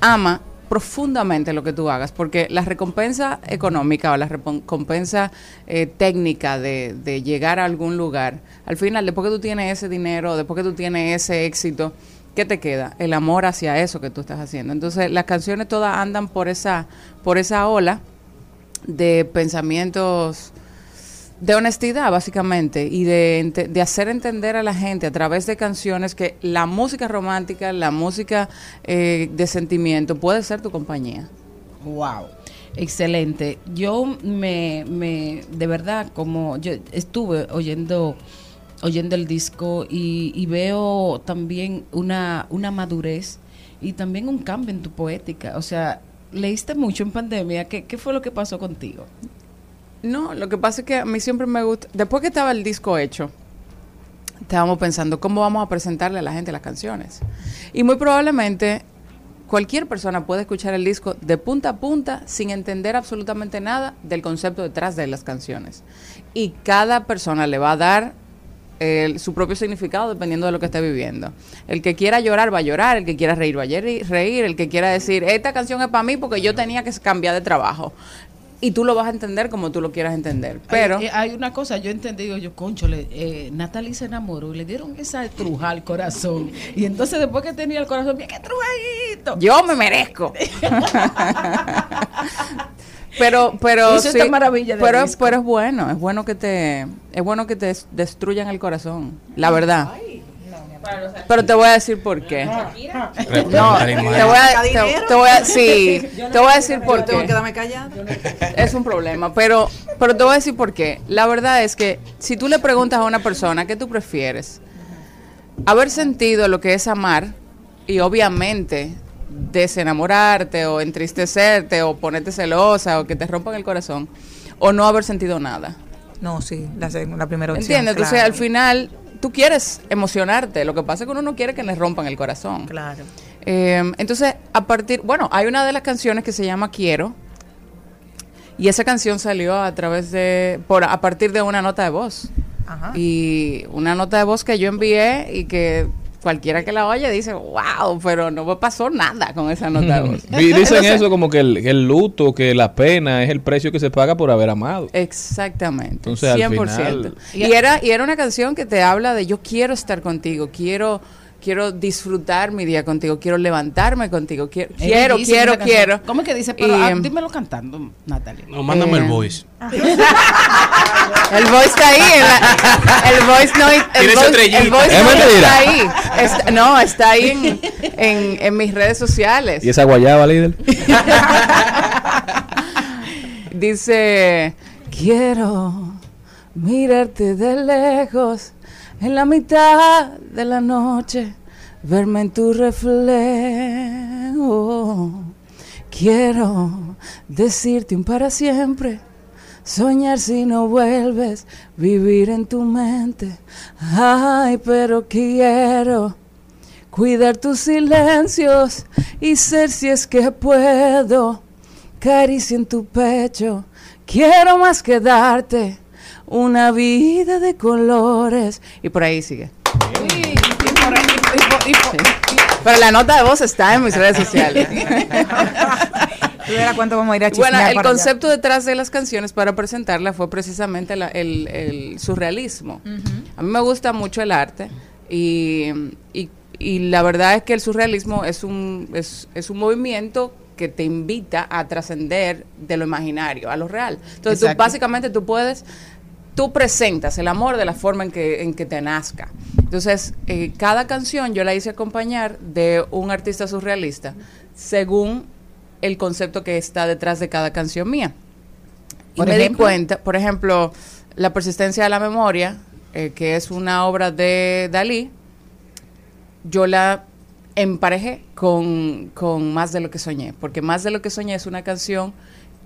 K: Ama profundamente lo que tú hagas, porque la recompensa económica o la recompensa eh, técnica de, llegar a algún lugar, al final, después que tú tienes ese dinero, después que tú tienes ese éxito, ¿qué te queda? El amor hacia eso que tú estás haciendo. Entonces, las canciones todas andan por esa, por esa ola de pensamientos de honestidad, básicamente, y de, de hacer entender a la gente a través de canciones que la música romántica, la música eh, de sentimiento puede ser tu compañía.
J: Wow. Excelente. Yo me, me, de verdad, como yo estuve oyendo, oyendo el disco y, y veo también una, una madurez y también un cambio en tu poética. O sea, leíste mucho en pandemia. ¿Qué, qué fue lo que pasó contigo?
K: No, lo que pasa es que a mí siempre me gusta, después que estaba el disco hecho, estábamos pensando cómo vamos a presentarle a la gente las canciones. Y muy probablemente cualquier persona puede escuchar el disco de punta a punta sin entender absolutamente nada del concepto detrás de las canciones. Y cada persona le va a dar su propio significado dependiendo de lo que esté viviendo. El que quiera llorar va a llorar, el que quiera reír va a reír, el que quiera decir, esta canción es para mí porque yo tenía que cambiar de trabajo. Y tú lo vas a entender como tú lo quieras entender. Pero...
J: hay, eh, hay una cosa, yo he entendido, yo, concho, eh, Natalie se enamoró y le dieron esa truja al corazón. Y entonces después que tenía el corazón, mira qué trujadito.
K: Yo me merezco. pero pero
J: Eso es
K: sí,
J: esta maravilla del
K: pero,
J: disco.
K: pero es bueno es bueno que te es bueno que te des- destruyan el corazón la verdad pero te voy a decir por qué no te voy a, te, te voy a sí <laughs> te voy a decir por qué
C: que quedarme callada.
K: es un problema, pero, pero te voy a decir por qué. La verdad es que si tú le preguntas a una persona qué tú prefieres, haber sentido lo que es amar y obviamente desenamorarte o entristecerte o ponerte celosa o que te rompan el corazón o no haber sentido nada.
C: No, sí, la, la primera opción.
K: ¿Entiendes? Entonces
C: claro.
K: al final tú quieres emocionarte, lo que pasa es que uno no quiere que le rompan el corazón.
C: Claro.
K: Eh, entonces, a partir, bueno, hay una de las canciones que se llama Quiero. Y esa canción salió a través de, por, a partir de una nota de voz.
C: Ajá.
K: Y una nota de voz que yo envié y que cualquiera que la oye dice, wow, pero no me pasó nada con esa nota de voz. <laughs>
B: Y dicen eso como que el, luto, que la pena es el precio que se paga por haber amado.
K: Exactamente.
B: Entonces, al
K: 100%.
B: final-
K: Y era, y era una canción que te habla de yo quiero estar contigo, quiero quiero disfrutar mi día contigo, quiero levantarme contigo, quiero,
J: Es
K: quiero, quiero, quiero.
J: ¿Cómo es que dice? Pero,
K: Y,
J: ah,
K: em,
J: dímelo cantando, Natalia.
L: No, mándame
K: Eh,
L: el voice. <laughs>
K: El voice está ahí. el voice no. El voice, el voice
B: Es
K: no está ahí. Está- no, está ahí en, en, en mis redes sociales.
B: ¿Y esa guayaba, líder?
K: Dice, quiero mirarte de lejos en la mitad de la noche, verme en tu reflejo. Quiero decirte un para siempre, soñar si no vuelves, vivir en tu mente. Ay, pero quiero cuidar tus silencios y ser si es que puedo caricia en tu pecho. Quiero más que darte una vida de colores. Y por ahí sigue. Pero la nota de voz está en mis redes <laughs> sociales.
C: Cuánto vamos a ir a
K: Bueno, el
C: allá.
K: concepto detrás de las canciones para presentarla fue precisamente la- el, el surrealismo. A mí me gusta mucho el arte y, y- y la verdad es que el surrealismo es un, es, es un movimiento que te invita a trascender de lo imaginario a lo real. Entonces, tú, básicamente tú puedes, tú presentas el amor de la forma en que, en que te nazca. Entonces, eh, cada canción yo la hice acompañar de un artista surrealista según el concepto que está detrás de cada canción mía. Y me di cuenta, por ejemplo, La persistencia de la memoria, eh, que es una obra de Dalí, yo la emparejé con, con Más de lo que soñé, porque Más de lo que soñé es una canción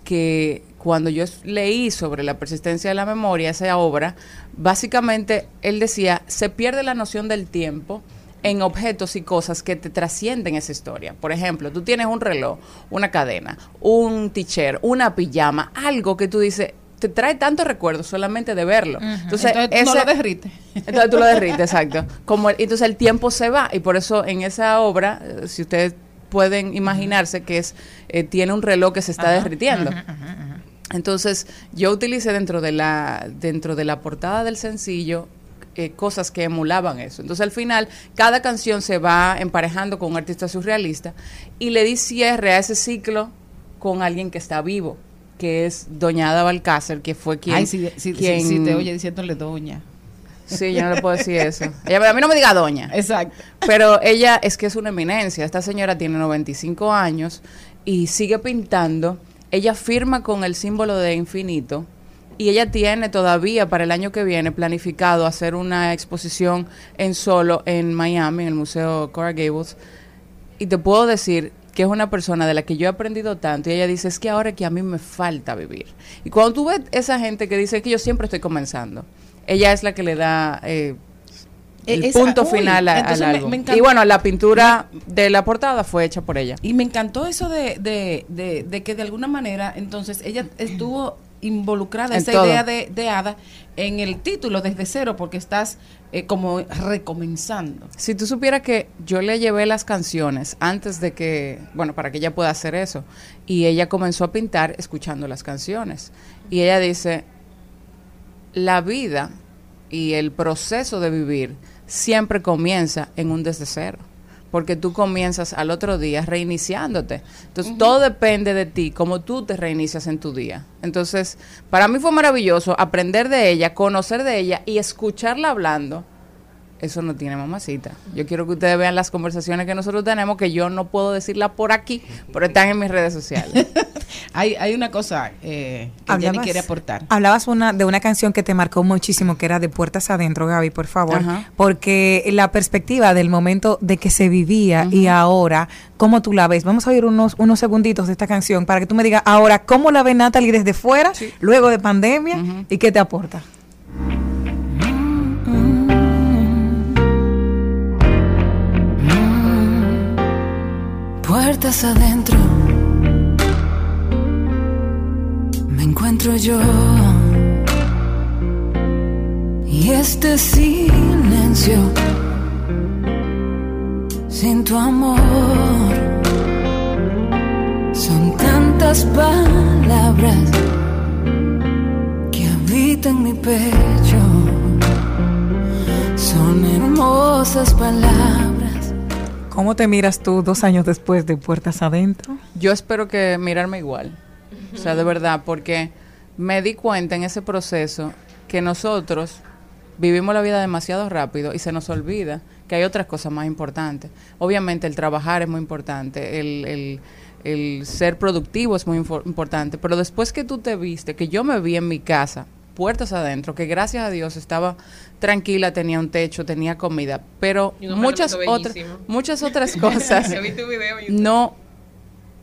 K: que cuando yo leí sobre la persistencia de la memoria, esa obra, básicamente él decía, se pierde la noción del tiempo en objetos y cosas que te trascienden esa historia. Por ejemplo, tú tienes un reloj, una cadena, un t-shirt, una pijama, algo que tú dices, te trae tantos recuerdos solamente de verlo. Entonces,
J: Entonces, tú no lo derrites.
K: entonces tú lo derrites, exacto. Como el- entonces el tiempo se va y por eso en esa obra, eh, si ustedes pueden imaginarse que es eh, tiene un reloj que se está derritiendo. Entonces yo utilicé dentro de la dentro de la portada del sencillo eh, cosas que emulaban eso. Entonces al final cada canción se va emparejando con un artista surrealista y le di cierre a ese ciclo con alguien que está vivo, que es Doña Ada Balcácer, que fue quien,
J: Ay, si, si,
K: quien
J: si- si te oye diciéndole doña.
K: Sí, yo no le puedo decir eso. Ella, a mí no me diga doña.
J: Exacto.
K: Pero ella es que es una eminencia. Esta señora tiene 95 años y sigue pintando. Ella firma con el símbolo de infinito y ella tiene todavía para el año que viene planificado hacer una exposición en solo en Miami, en el Museo Cora Gables. Y te puedo decir que es una persona de la que yo he aprendido tanto y ella dice, es que ahora que a mí me falta vivir. Y cuando tú ves esa gente que dice que yo siempre estoy comenzando, ella es la que le da... eh, el
J: E- esa-
K: punto
J: uy,
K: final a- al
J: me-
K: álbum.
J: me
K: y bueno, la pintura de la portada fue hecha por ella.
J: Y me encantó eso de, de, de, de que de alguna manera, entonces, ella estuvo involucrada,
K: En
J: esa
K: todo.
J: idea de, de Ada, en el título desde cero, porque estás eh, como recomenzando.
K: Si tú supieras que yo le llevé las canciones antes de que, bueno, para que ella pueda hacer eso, y ella comenzó a pintar escuchando las canciones. Y ella dice, la vida y el proceso de vivir siempre comienza en un desde cero. Porque tú comienzas al otro día reiniciándote. Entonces, todo depende de ti, cómo tú te reinicias en tu día. Entonces, para mí fue maravilloso aprender de ella, conocer de ella y escucharla hablando. Eso no tiene mamacita. Yo quiero que ustedes vean las conversaciones que nosotros tenemos, que yo no puedo decirla por aquí, pero están en mis redes sociales. <laughs>
J: Hay, hay una cosa eh, que Jenny quiere aportar.
C: Hablabas una, de una canción que te marcó muchísimo, que era de Puertas Adentro, Gaby, por favor.
K: Ajá.
C: Porque la perspectiva del momento de que se vivía y ahora, ¿cómo tú la ves? Vamos a oír unos, unos segunditos de esta canción para que tú me digas ahora cómo la ve Natalie desde fuera, luego de pandemia, y qué te aporta.
E: Puertas adentro. Me encuentro yo. Y este silencio sin tu amor. Son tantas palabras que habitan mi pecho. Son hermosas palabras
C: ¿Cómo te miras tú dos años después de Puertas Adentro?
K: Yo espero que mirarme igual. O sea, de verdad, porque me di cuenta en ese proceso que nosotros vivimos la vida demasiado rápido y se nos olvida que hay otras cosas más importantes. Obviamente el trabajar es muy importante, el, el- el ser productivo es muy importante, pero después que tú te viste, que yo me vi en mi casa, puertas adentro, que gracias a Dios estaba tranquila, tenía un techo, tenía comida, pero muchas otras, muchas <laughs> otras cosas no,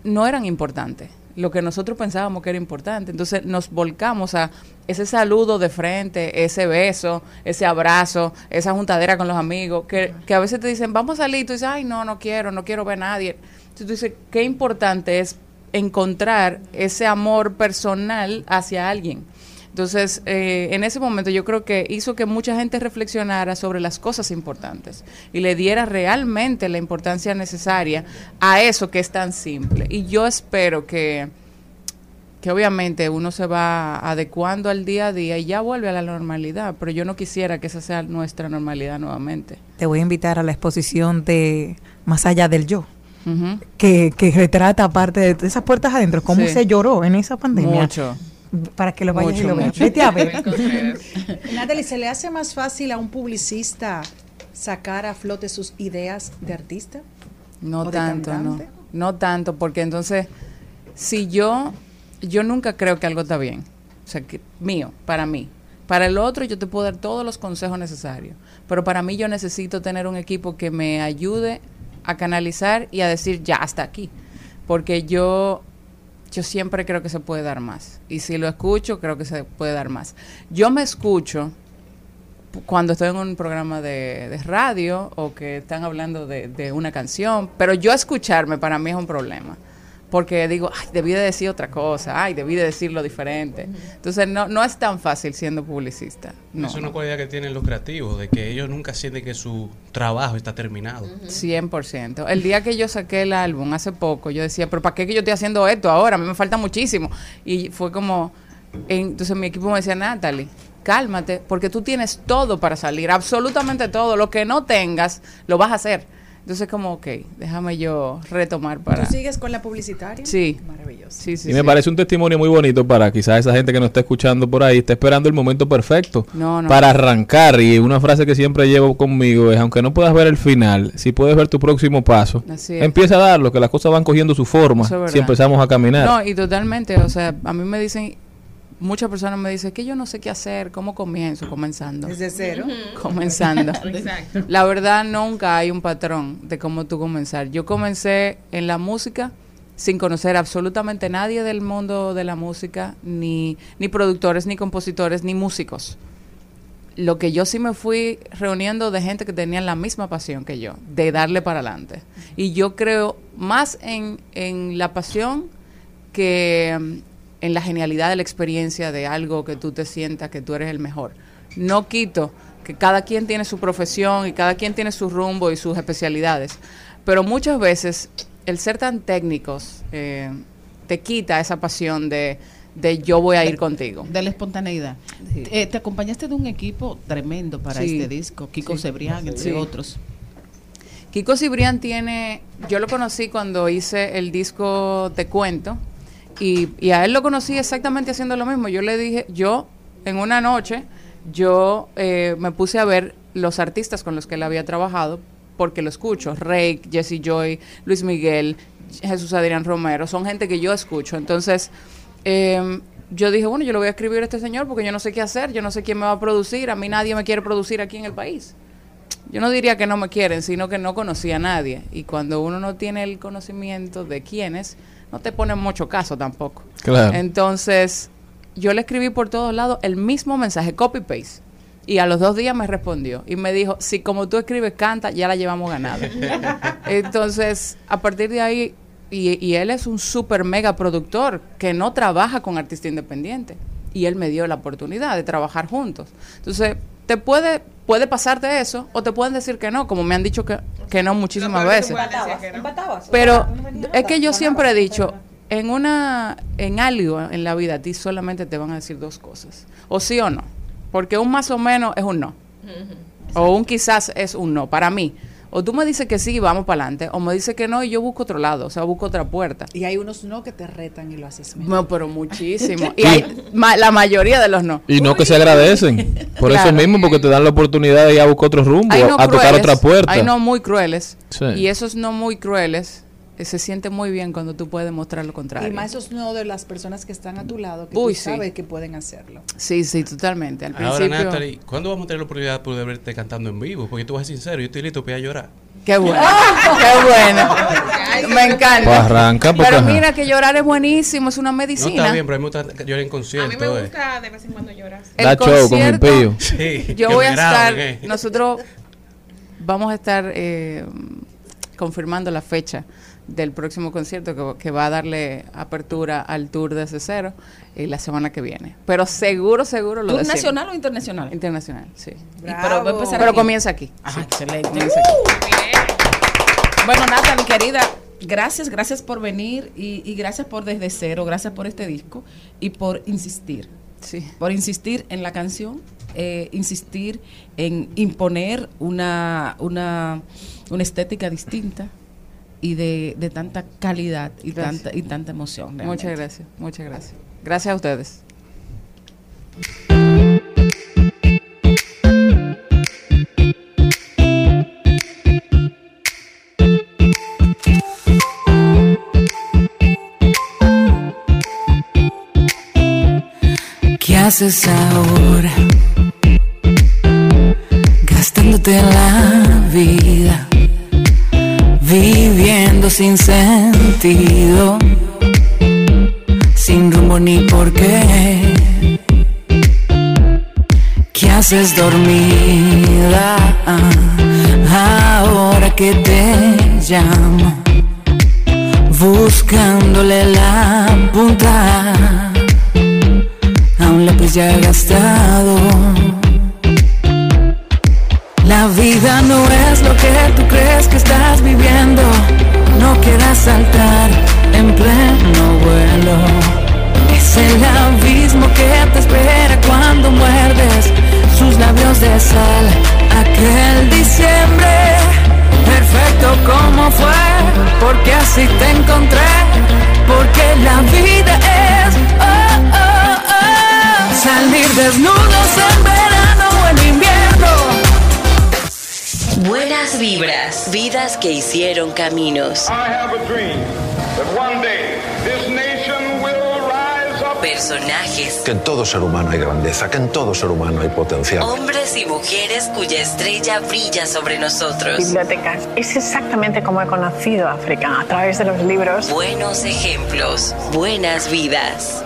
K: no eran importantes. Lo que nosotros pensábamos que era importante. Entonces nos volcamos a ese saludo de frente, ese beso, ese abrazo, esa juntadera con los amigos, que, que a veces te dicen, vamos a salir, y tú dices, ay, no, no quiero, no quiero ver a nadie. Entonces tú dices, qué importante es encontrar ese amor personal hacia alguien. Entonces, eh, en ese momento yo creo que hizo que mucha gente reflexionara sobre las cosas importantes y le diera realmente la importancia necesaria a eso que es tan simple. Y yo espero que, que obviamente uno se va adecuando al día a día y ya vuelve a la normalidad, pero yo no quisiera que esa sea nuestra normalidad nuevamente.
C: Te voy a invitar a la exposición de Más allá del yo. Que, que retrata aparte de esas puertas adentro, cómo
K: Sí.
C: se lloró en esa pandemia.
K: Mucho.
C: Para que lo vayas y
K: Mucho,
C: lo veas. Vete a ver. <laughs>
M: Natalie, ¿se le hace más fácil a un publicista sacar a flote sus ideas de artista?
K: No
M: ¿O de
K: tanto, no. No tanto, porque entonces, si yo, yo nunca creo que algo está bien. O sea, que mío, para mí. Para el otro yo te puedo dar todos los consejos necesarios, pero para mí yo necesito tener un equipo que me ayude a canalizar y a decir ya hasta aquí, porque yo yo siempre creo que se puede dar más y si lo escucho creo que se puede dar más. Yo me escucho cuando estoy en un programa de, radio o que están hablando de, de una canción, pero yo escucharme para mí es un problema. Porque digo, ay, debí de decir otra cosa, ay, debí de decirlo diferente. Entonces, no, no es tan fácil siendo publicista. No,
L: es una
K: no.
L: cualidad que tienen los creativos, de que ellos nunca sienten que su trabajo está terminado.
K: 100%. El día que yo saqué el álbum hace poco, yo decía, pero ¿para qué que yo estoy haciendo esto ahora? A mí me falta muchísimo. Y fue como, entonces mi equipo me decía, Natalie, cálmate, porque tú tienes todo para salir, absolutamente todo. Lo que no tengas, lo vas a hacer. Entonces como, ok, déjame yo retomar para...
M: ¿Tú sigues con la publicitaria?
K: Sí.
M: Maravilloso.
K: Sí, sí,
B: y me
K: sí.
B: parece un testimonio muy bonito para quizás esa gente que nos está escuchando por ahí, está esperando el momento perfecto
K: No, no.
B: para arrancar. Y una frase que siempre llevo conmigo es, aunque no puedas ver el final, si puedes ver tu próximo paso,
K: Así es.
B: empieza a darlo, que las cosas van cogiendo su forma
K: es
B: si empezamos a caminar.
K: No, y totalmente, o sea, a mí me dicen, muchas personas me dicen que yo no sé qué hacer, cómo comienzo, comenzando.
M: Desde cero.
K: Comenzando. <laughs>
D: Exacto.
K: La verdad, nunca hay un patrón de cómo tú comenzar. Yo comencé en la música sin conocer absolutamente nadie del mundo de la música, ni, ni productores, ni compositores, ni músicos. Lo que yo sí me fui reuniendo de gente que tenían la misma pasión que yo, de darle para adelante. Y yo creo más en, en la pasión que en la genialidad de la experiencia de algo que tú te sientas que tú eres el mejor. No quito que cada quien tiene su profesión y cada quien tiene su rumbo y sus especialidades, pero muchas veces el ser tan técnicos eh, te quita esa pasión de, de yo voy a ir contigo.
J: De la espontaneidad. Eh, te acompañaste de un equipo tremendo para
K: Sí.
J: este disco, Kiko
K: Sí.
J: Cebrián, entre otros.
K: Kiko Cibrián tiene, yo lo conocí cuando hice el disco Te Cuento y, y a él lo conocí exactamente haciendo lo mismo. Yo le dije, yo en una noche, yo eh, me puse a ver los artistas con los que él había trabajado porque lo escucho, Rake, Jesse Joy, Luis Miguel, Jesús Adrián Romero, son gente que yo escucho. Entonces, eh, yo dije, bueno, yo lo voy a escribir a este señor porque yo no sé qué hacer, yo no sé quién me va a producir, a mí nadie me quiere producir aquí en el país yo no diría que no me quieren, sino que no conocía a nadie. Y cuando uno no tiene el conocimiento de quiénes, no te ponen mucho caso tampoco.
B: Claro.
K: Entonces, yo le escribí por todos lados el mismo mensaje, copy-paste. Y a los dos días me respondió y me dijo, si como tú escribes canta, ya la llevamos ganada. <laughs> Entonces, a partir de ahí, y, y él es un super mega productor que no trabaja con artista independiente. Y él me dio la oportunidad de trabajar juntos. Entonces, te puede, puede pasarte eso o te pueden decir que no, como me han dicho que, que no muchísimas veces. Pero es que yo siempre he dicho, en una, en algo en la vida, a ti solamente te van a decir dos cosas, o sí o no, porque un más o menos es un no, o un quizás es un no, para mí. O tú me dices que sí, vamos para adelante, o me dices que no y yo busco otro lado, o sea, busco otra puerta.
M: Y hay unos no que te retan y lo haces mejor.
K: No, pero muchísimo. <laughs> Y hay ma- la mayoría de los no.
B: Y no que se agradecen. Por eso mismo, porque te dan la oportunidad de ir a buscar otro rumbo,
K: no
B: a tocar otra puerta.
K: Hay no muy crueles.
B: Sí.
K: Y esos no muy crueles se siente muy bien cuando tú puedes mostrar lo contrario.
M: Y más esos no de las personas que están a tu lado, que
K: Uy,
M: tú
K: sí.
M: sabes que pueden hacerlo.
K: Sí, sí, totalmente. Al
L: Ahora,
K: principio.
L: Natalie, ¿cuándo vamos a tener la oportunidad de poder verte cantando en vivo? Porque tú vas a ser sincero, yo estoy listo para llorar.
K: Qué bueno. Qué bueno. Me encanta.
B: Pues arranca, porque
K: Pero mira que llorar es buenísimo, es una
L: No
K: medicina.
L: está bien, pero a mí me gusta llorar en
D: A mí
L: concierto.
D: me
L: eh.
D: gusta de vez en cuando llorar.
K: El
B: Da show con el
K: concierto,
B: pío.
L: Sí,
K: Yo voy a estar,
L: eh.
K: nosotros vamos a estar eh, confirmando la fecha del próximo concierto que, que va a darle apertura al tour desde cero eh, la semana que viene. Pero seguro, seguro lo
J: ¿Tour nacional o internacional?
K: Internacional, sí.
J: Y
K: pero
J: aquí.
K: comienza aquí.
J: Ah, excelente.
K: Comienza aquí.
J: Bueno, Natalie, querida, gracias, gracias por venir y, y gracias por Desde Cero, gracias por este disco y por insistir.
K: Sí.
J: Por insistir en la canción, eh, insistir en imponer una, una, una estética distinta y de, de tanta calidad y
K: Gracias.
J: tanta, y tanta emoción. realmente.
K: Muchas gracias, muchas gracias. Gracias a ustedes.
E: haces ahora? Gastándote la vida, viviendo sin sentido, sin rumbo ni por qué. ¿Qué haces dormida ahora que te llamo? Buscándole la punta a un lápiz ya gastado. La vida no es lo que tú crees que estás viviendo. No quieras saltar en pleno vuelo. Es el abismo que te espera cuando muerdes sus labios de sal. Aquel diciembre, perfecto como fue, porque así te encontré. Porque la vida es oh, oh, oh, salir desnudos en verano
H: Buenas vibras, vidas que hicieron caminos. Personajes,
N: Que en todo ser humano hay grandeza, que en todo ser humano hay potencial.
H: hombres y mujeres cuya estrella brilla sobre nosotros.
O: Bibliotecas. Es exactamente como he conocido África, a través de los libros.
H: Buenos ejemplos, buenas vidas.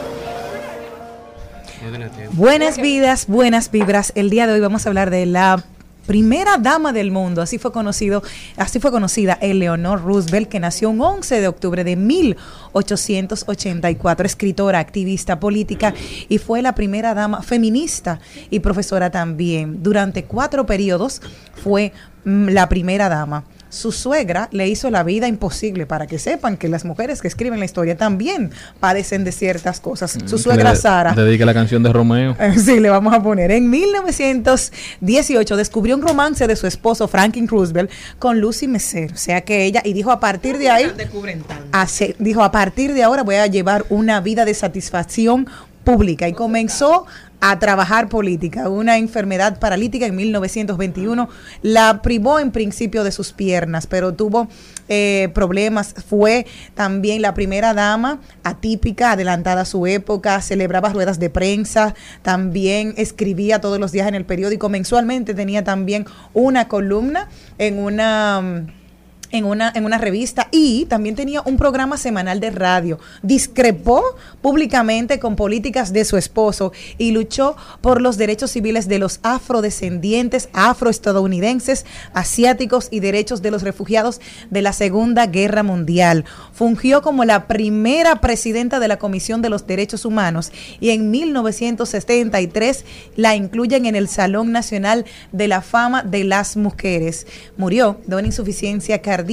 C: Buenas vidas, buenas vibras. El día de hoy vamos a hablar de la primera dama del mundo, así fue conocido, así fue conocida Eleanor Roosevelt, que nació un 11 de octubre de 1884, escritora, activista política y fue la primera dama feminista y profesora también. Durante cuatro periodos fue mm, la primera dama. Su suegra le hizo la vida imposible para que sepan que las mujeres que escriben la historia también padecen de ciertas cosas. Su suegra
B: Le-
C: Sara
B: Dedica la canción de Romeo. <laughs>
C: Sí, le vamos a poner. En 1918 descubrió un romance de su esposo Franklin Roosevelt con Lucy Messer. O sea que ella, y dijo a partir de ahí, hace- dijo a partir de ahora voy a llevar una vida de satisfacción pública y comenzó a trabajar política. Una enfermedad paralítica en 1921 la privó en principio de sus piernas, pero tuvo eh, problemas. Fue también la primera dama atípica, adelantada a su época, celebraba ruedas de prensa, también escribía todos los días en el periódico. Mensualmente tenía también una columna en una... en una, en una revista y también tenía un programa semanal de radio. Discrepó públicamente con políticas de su esposo y luchó por los derechos civiles de los afrodescendientes, afroestadounidenses, asiáticos y derechos de los refugiados de la Segunda Guerra Mundial. Fungió como la primera presidenta de la Comisión de los Derechos Humanos y en 1973 la incluyen en el Salón Nacional de la Fama de las Mujeres. Murió de una insuficiencia cardíaca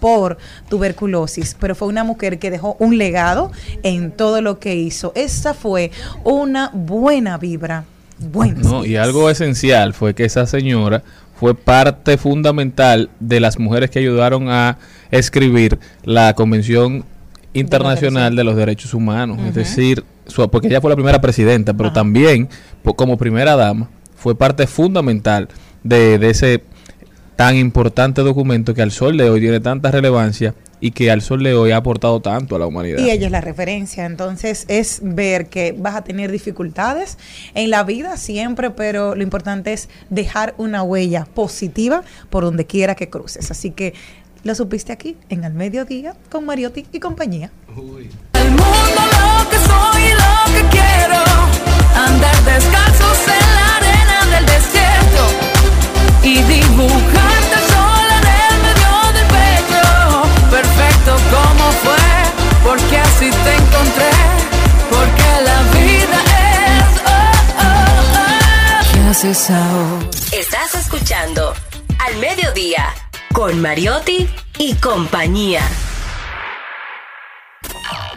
C: por tuberculosis, pero fue una mujer que dejó un legado en todo lo que hizo. Esa fue una buena vibra. Buena.
B: No, y algo esencial fue que esa señora fue parte fundamental de las mujeres que ayudaron a escribir la Convención Internacional de los Derechos Humanos. Es decir, su- porque ella fue la primera presidenta, pero también como primera dama fue parte fundamental de, de ese tan importante documento que al sol de hoy tiene tanta relevancia y que al sol de hoy ha aportado tanto a la humanidad.
C: Y ella es la referencia, entonces es ver que vas a tener dificultades en la vida siempre, pero lo importante es dejar una huella positiva por donde quiera que cruces. Así que lo supiste aquí en Al Mediodía con Mariotti y compañía.
E: El mundo lo que soy y lo que quiero. Andar descalzos en la arena del desierto. Y dibujarte sola en el medio del pecho. Perfecto como fue, porque así te encontré. Porque la vida es. Oh, oh, oh. ¿Qué haces ahora?
H: Estás escuchando Al Mediodía con Mariotti y compañía.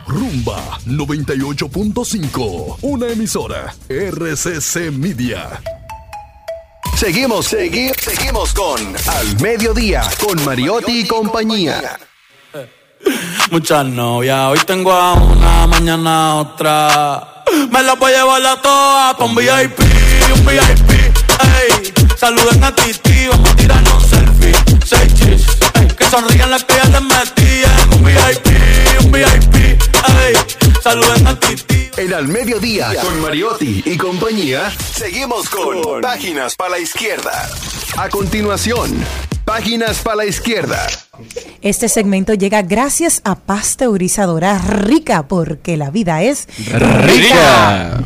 G: Rumba 98.5. Una emisora. RCC Media.
F: Seguimos, segui- seguimos con Al Mediodía, con Mariotti y compañía.
P: Muchas novias, hoy tengo a una, mañana otra. Me la voy a llevar a todas un VIP, un VIP, ey. Saluden a Titi, vamos a tirarnos selfie. Seis chis, ey. Que sonrían las que ya les metían. Un VIP, un VIP, ey. Saluden a Titi.
F: En Al Mediodía, con Mariotti y compañía, seguimos con Páginas para la Izquierda. A continuación, Páginas para la Izquierda.
C: Este segmento llega gracias a pasteurizadora rica, porque la vida es
B: Rica.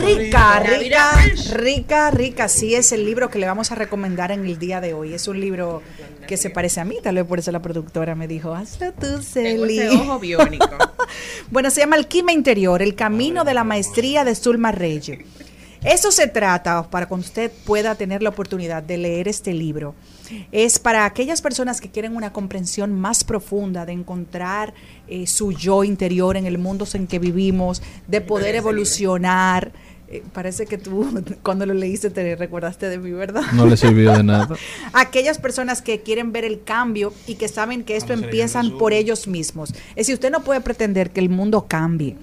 I: Rica, rica, rica, rica. Sí, es el libro que le vamos a recomendar en el día de hoy. Es un libro que se parece a mí, tal vez por eso la productora me dijo, hazlo tú,
D: Tengo
I: Celi.
D: ese ojo biónico. <laughs>
I: Bueno, se llama Alquimia Interior, el camino de la maestría de Zulma Reyes. Eso se trata para que usted pueda tener la oportunidad de leer este libro. Es para aquellas personas que quieren una comprensión más profunda, de encontrar eh, su yo interior en el mundo en que vivimos, de poder evolucionar. Eh, parece que tú <laughs> cuando lo leíste te recordaste de mí, ¿verdad?
B: No le sirvió de nada. <laughs>
I: aquellas personas que quieren ver el cambio y que saben que esto empiezan por ellos mismos. Es decir, usted no puede pretender que el mundo cambie.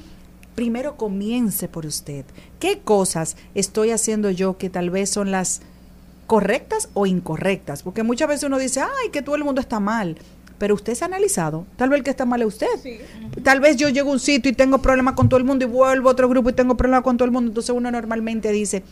I: Primero comience por usted. ¿Qué cosas estoy haciendo yo que tal vez son las correctas o incorrectas? Porque muchas veces uno dice, ay, que todo el mundo está mal. Pero usted se ha analizado. Tal vez el que está mal es usted. Tal vez yo llego a un sitio y tengo problemas con todo el mundo y vuelvo a otro grupo y tengo problemas con todo el mundo. Entonces uno normalmente dice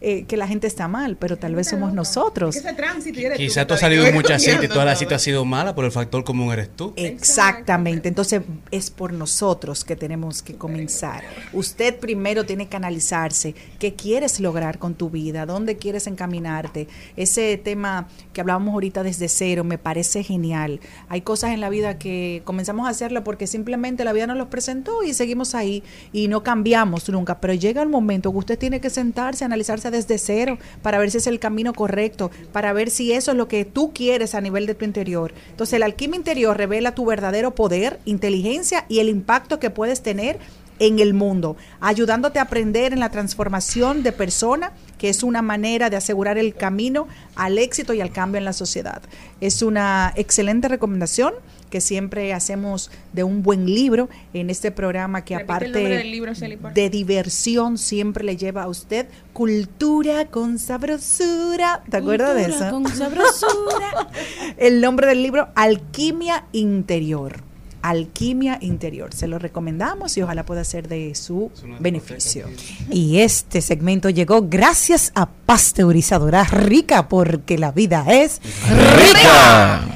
I: eh, que la gente está mal, pero tal vez somos nosotros.
D: Ese tránsito y eres
L: Quizá
D: que
L: tú has salido en muchas
D: cogiendo
L: sitios y toda la <laughs> cita ha sido mala, pero el factor común eres tú.
I: Exactamente, entonces es por nosotros que tenemos que comenzar. Usted primero tiene que analizarse qué quieres lograr con tu vida, dónde quieres encaminarte. Ese tema que hablábamos ahorita desde cero me parece genial. Hay cosas en la vida que comenzamos a hacerlo porque simplemente la vida nos los presentó y seguimos ahí y no cambiamos nunca, pero llega el momento que usted tiene que sentarse, analizarse desde cero para ver si es el camino correcto, para ver si eso es lo que tú quieres a nivel de tu interior. Entonces, la alquimia interior revela tu verdadero poder, inteligencia y el impacto que puedes tener en el mundo, ayudándote a aprender en la transformación de persona, que es una manera de asegurar el camino al éxito y al cambio en la sociedad. Es una excelente recomendación que siempre hacemos de un buen libro en este programa que
D: Repite
I: aparte
D: libro,
I: de diversión siempre le lleva a usted cultura con sabrosura. ¿Te acuerdas de
J: Cultura
I: eso?
J: con <laughs> sabrosura.
I: El nombre del libro Alquimia Interior. Alquimia Interior. Se lo recomendamos y ojalá pueda ser de su beneficio.
C: Y este segmento llegó gracias a pasteurizadora rica, porque la vida es
B: Rica.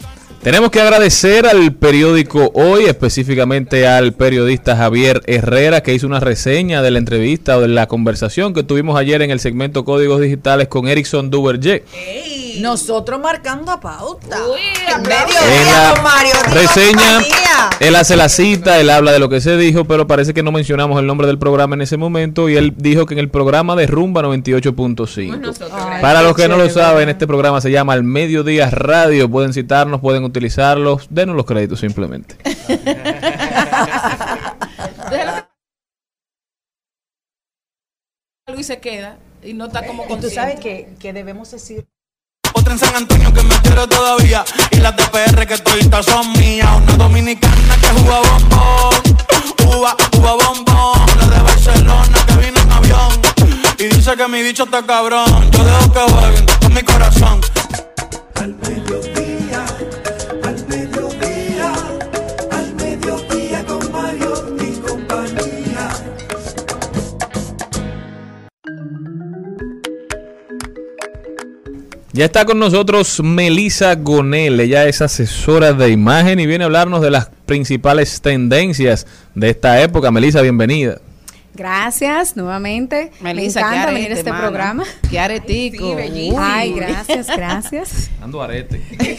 B: Tenemos que agradecer al periódico Hoy, específicamente al periodista Javier Herrera, que hizo una reseña de la entrevista o de la conversación que tuvimos ayer en el segmento Códigos Digitales con Erickson Duverger.
I: Nosotros marcando pauta.
C: medio
B: En la
C: con Mario
B: reseña, él hace la cita, él habla de lo que se dijo, pero parece que no mencionamos el nombre del programa en ese momento y él dijo que en el programa de Rumba 98.5. Para los que no lo saben, este programa se llama Al Mediodía Radio. Pueden citarnos, pueden utilizarlos. Denos los créditos simplemente.
J: Luis se queda y no está como
I: Y tú
J: consciente.
I: sabes que, que debemos decir
P: Otra en San Antonio que me quiere todavía. Y las de PR que toditas son mías. Una dominicana que juega bombón. Uva, uva bombón. La de Barcelona que vino en avión. Y dice que mi bicho está cabrón. Yo dejo que jueguen con mi corazón.
A: Al mediodía,
B: Ya está con nosotros Melisa Gonel, ella es asesora de imagen y viene a hablarnos de las principales tendencias de esta época. Melisa, bienvenida.
Q: Gracias nuevamente.
J: Melissa,
Q: Me encanta venir a este
J: mano.
Q: programa.
J: Qué aretico.
D: Sí, bellísimo.
Q: Ay, gracias, gracias. <laughs>
B: Dando arete. <laughs>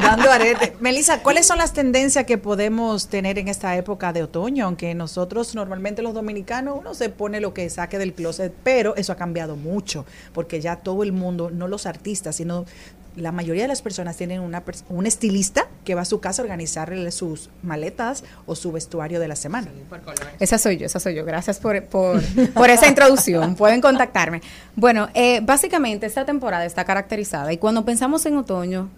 I: dando arete. Melissa, ¿cuáles son las tendencias que podemos tener en esta época de otoño? Aunque nosotros normalmente los dominicanos uno se pone lo que saque del closet, pero eso ha cambiado mucho, porque ya todo el mundo, no los artistas, sino la mayoría de las personas tienen una un estilista que va a su casa a organizarle sus maletas o su vestuario de la semana.
Q: Esa soy yo, esa soy yo. Gracias por, por, por esa introducción. <laughs> Pueden contactarme. Bueno, eh, básicamente esta temporada está caracterizada y cuando pensamos en otoño,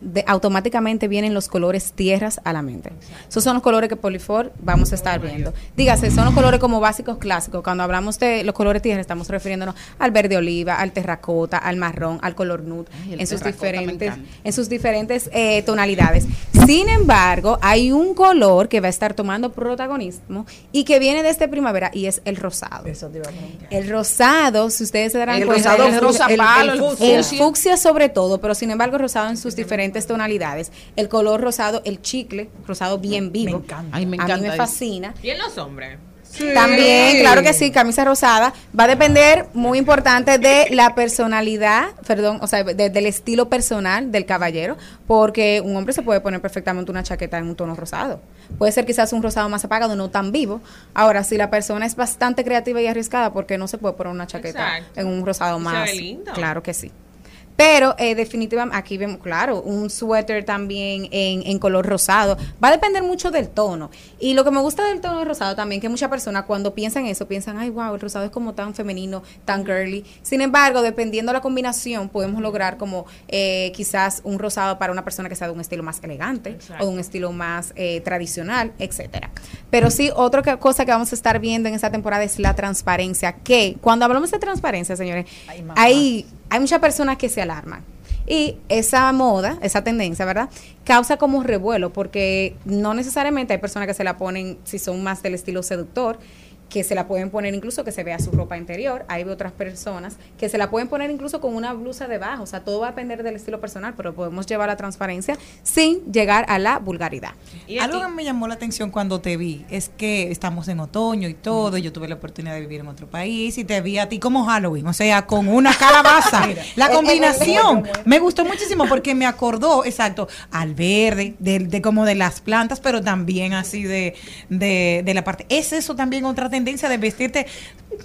Q: de- automáticamente vienen los colores tierras a la mente. Esos son los colores que Polifor vamos a estar viendo. Dígase, son los colores como básicos clásicos. Cuando hablamos de los colores tierras, estamos refiriéndonos al verde oliva, al terracota, al marrón, al color nude,
J: Ay,
Q: en sus diferentes, en sus diferentes eh, tonalidades. Sin embargo, hay un color que va a estar tomando protagonismo y que viene de este primavera y es el rosado. El rosado, si ustedes se darán
M: El
Q: cuenta,
M: rosado
Q: el,
M: rosa
Q: el-
M: palo,
Q: el
M: el
Q: fucsia.
M: fucsia.
Q: El fucsia sobre todo, pero sin embargo rosado en sus diferentes tonalidades. El color rosado, el chicle, rosado bien vivo.
J: Ay, me
Q: A mí
J: encanta
Q: me fascina.
D: ¿Y en los hombres?
Q: También, claro que sí, camisa rosada. Va a depender, muy importante, de la personalidad, perdón, o sea, de- del estilo personal del caballero, porque un hombre se puede poner perfectamente una chaqueta en un tono rosado. Puede ser quizás un rosado más apagado, no tan vivo. Ahora, si la persona es bastante creativa y arriesgada, ¿por qué no se puede poner una chaqueta
D: Exacto.
Q: en un rosado
D: se
Q: más?
D: ve lindo.
Q: Claro que sí. Pero eh, definitivamente aquí vemos, claro, un suéter también en, en color rosado. Va a depender mucho del tono. Y lo que me gusta del tono rosado también, que muchas personas cuando piensan eso, piensan, ay, wow, el rosado es como tan femenino, tan girly. Sin embargo, dependiendo de la combinación, podemos lograr como eh, quizás un rosado para una persona que sea de un estilo más elegante o de un estilo más eh, tradicional, etcétera. Pero sí, otra que- cosa que vamos a estar viendo en esta temporada es la transparencia. Que cuando hablamos de transparencia, señores, hay, hay muchas personas que se alarman. Y esa moda, esa tendencia, ¿verdad? Causa como revuelo, porque no necesariamente hay personas que se la ponen, si son más del estilo seductor, que se la pueden poner incluso que se vea su ropa interior. Hay otras personas que se la pueden poner incluso con una blusa debajo. O sea, todo va a depender del estilo personal, pero podemos llevar la transparencia sin llegar a la vulgaridad.
C: Algo que me llamó la atención cuando te vi es que estamos en otoño y todo. y Yo tuve la oportunidad de vivir en otro país y te vi a ti como Halloween, o sea, con una calabaza. <laughs> la combinación me gustó muchísimo porque me acordó, exacto, al verde, de, de como de las plantas, pero también así de, de, de la parte. ¿Es eso también otra tendencia de vestirte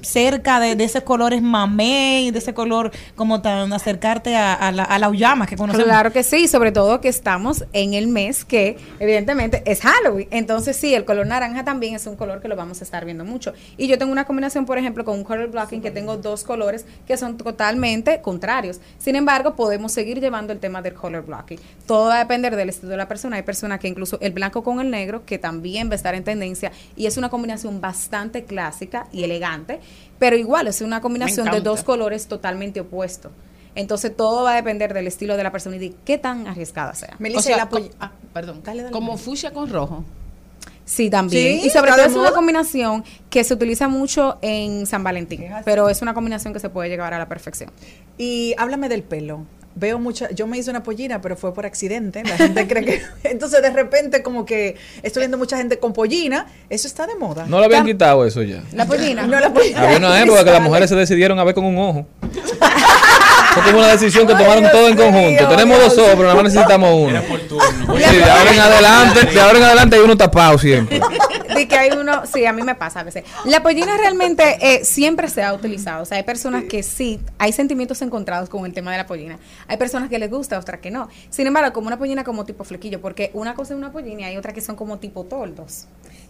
C: cerca de, de esos colores mamey, de ese color como tan acercarte a, a la, a la uyama que conocemos?
Q: Claro que sí, sobre todo que estamos en el mes que evidentemente es Halloween. Entonces sí, el color naranja también es un color que lo vamos a estar viendo mucho. Y yo tengo una combinación, por ejemplo, con un color blocking que tengo dos colores que son totalmente contrarios. Sin embargo, podemos seguir llevando el tema del color blocking. Todo va a depender del estilo de la persona. Hay personas que incluso el blanco con el negro, que también va a estar en tendencia, y es una combinación bastante clásica y elegante, pero igual es una combinación de dos colores totalmente opuestos. Entonces todo va a depender del estilo de la persona y de qué tan arriesgada sea.
J: O sea, co- ah, perdón, como fucsia con rojo.
Q: Sí, también.
J: Sí,
Q: y sobre todo es una combinación que se utiliza mucho en San Valentín, pero es una combinación que se puede llevar a la perfección.
M: Y háblame del pelo. Veo mucha, yo me hice una pollina, pero fue por accidente. La gente cree que. <laughs> Entonces, de repente, como que estoy viendo mucha gente con pollina. Eso está de moda.
B: No lo habían quitado eso ya.
Q: La pollina.
M: No, la <laughs> pollina.
B: Había una época que las mujeres se decidieron a ver con un ojo. <laughs> Fue como una decisión que tomaron todo en conjunto. Tenemos dos ojos, pero nada más necesitamos uno. Sí, de ahora en adelante, de ahora en adelante hay uno tapado siempre.
Q: De que hay uno, sí, a mí me pasa a veces. La pollina realmente eh, siempre se ha utilizado. O sea, hay personas que sí, hay sentimientos encontrados con el tema de la pollina. Hay personas que les gusta, otras que no. Sin embargo, como una pollina como tipo flequillo, porque una cosa es una pollina y hay otras que son como tipo toldos.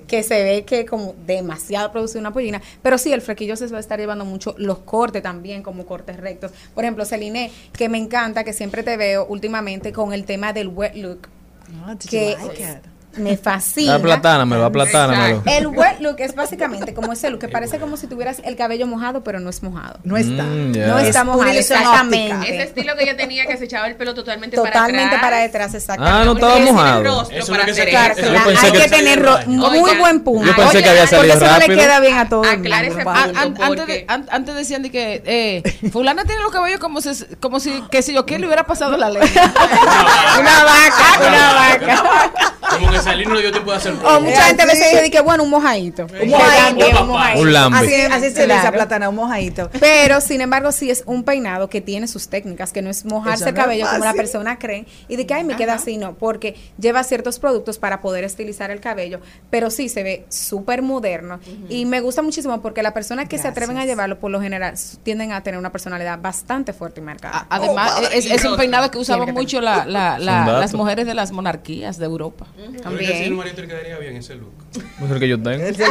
Q: Que se ve que como demasiado produce una pollina. Pero sí, el flequillo se va a estar llevando mucho. Los cortes también, como cortes rectos. Por ejemplo, Celine, que me encanta, que siempre te veo últimamente con el tema del wet look. que me fascina.
B: Aplatánamelo, aplatánamelo.
Q: El wet look es básicamente como ese look que parece como si tuvieras el cabello mojado, pero no es mojado.
M: No está.
B: Mm, ya.
Q: No está mojado, exactamente.
D: Ese estilo que ella tenía que se echaba el pelo totalmente,
Q: Totalmente
D: para
Q: para
D: atrás.
Q: detrás, exactamente.
B: Ah, no estaba
D: Porque
B: mojado.
L: Eso es
D: para
L: que
D: hacer eso.
B: Yo
Q: Claro, hay que,
B: que-
Q: tener ro- muy buen punto.
B: Yo pensé que había
Q: porque
B: salido
Q: eso no le
B: rápido.
Q: queda bien a todo el
D: Aclare
Q: mundo.
D: ese
J: An-
D: punto,
J: an- antes, antes decían de que eh, fulana tiene los cabellos como si, como si que si yo quién le hubiera pasado la ley. <laughs>
Q: Una vaca, una vaca.
L: Que salir no dio tiempo de hacer.
Q: O mucha gente a veces dice que bueno, un mojadito.
M: Un mojadito.
Q: Un mojadito.
B: Un lambe.
M: Así, así se le dice a plátano, un mojadito.
Q: Pero, sin embargo, sí es un peinado que tiene sus técnicas, que no es mojarse el cabello como la persona cree y de que, ay, me queda así, no, porque lleva ciertos productos para poder estilizar el cabello, pero sí se ve súper moderno y me gusta muchísimo porque las personas que se atreven a llevarlo, por lo general, tienden a tener una personalidad bastante fuerte y marcada.
J: Además, es, es un peinado que usaban mucho la- la- la-
B: Son datos.
J: las mujeres de las monarquías de Europa.
L: También. Quedaría bien ese look.
B: No es el que yo tengo.
Q: El claro.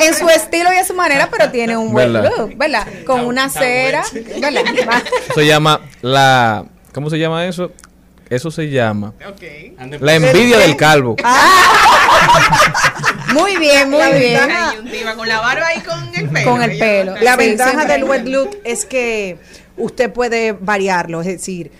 Q: en su estilo y a su manera, pero tiene un buen
B: ¿Verdad?
Q: look, ¿verdad? Con una cera, ¿verdad?
B: Eso se llama la. ¿Cómo se llama eso? Eso se llama la envidia del calvo.
Q: Muy bien, muy
I: La
Q: bien.
D: con la barba y con el pelo.
Q: Con el pelo.
I: La
Q: Sí,
I: ventaja del wet look es que usted puede variarlo, es decir,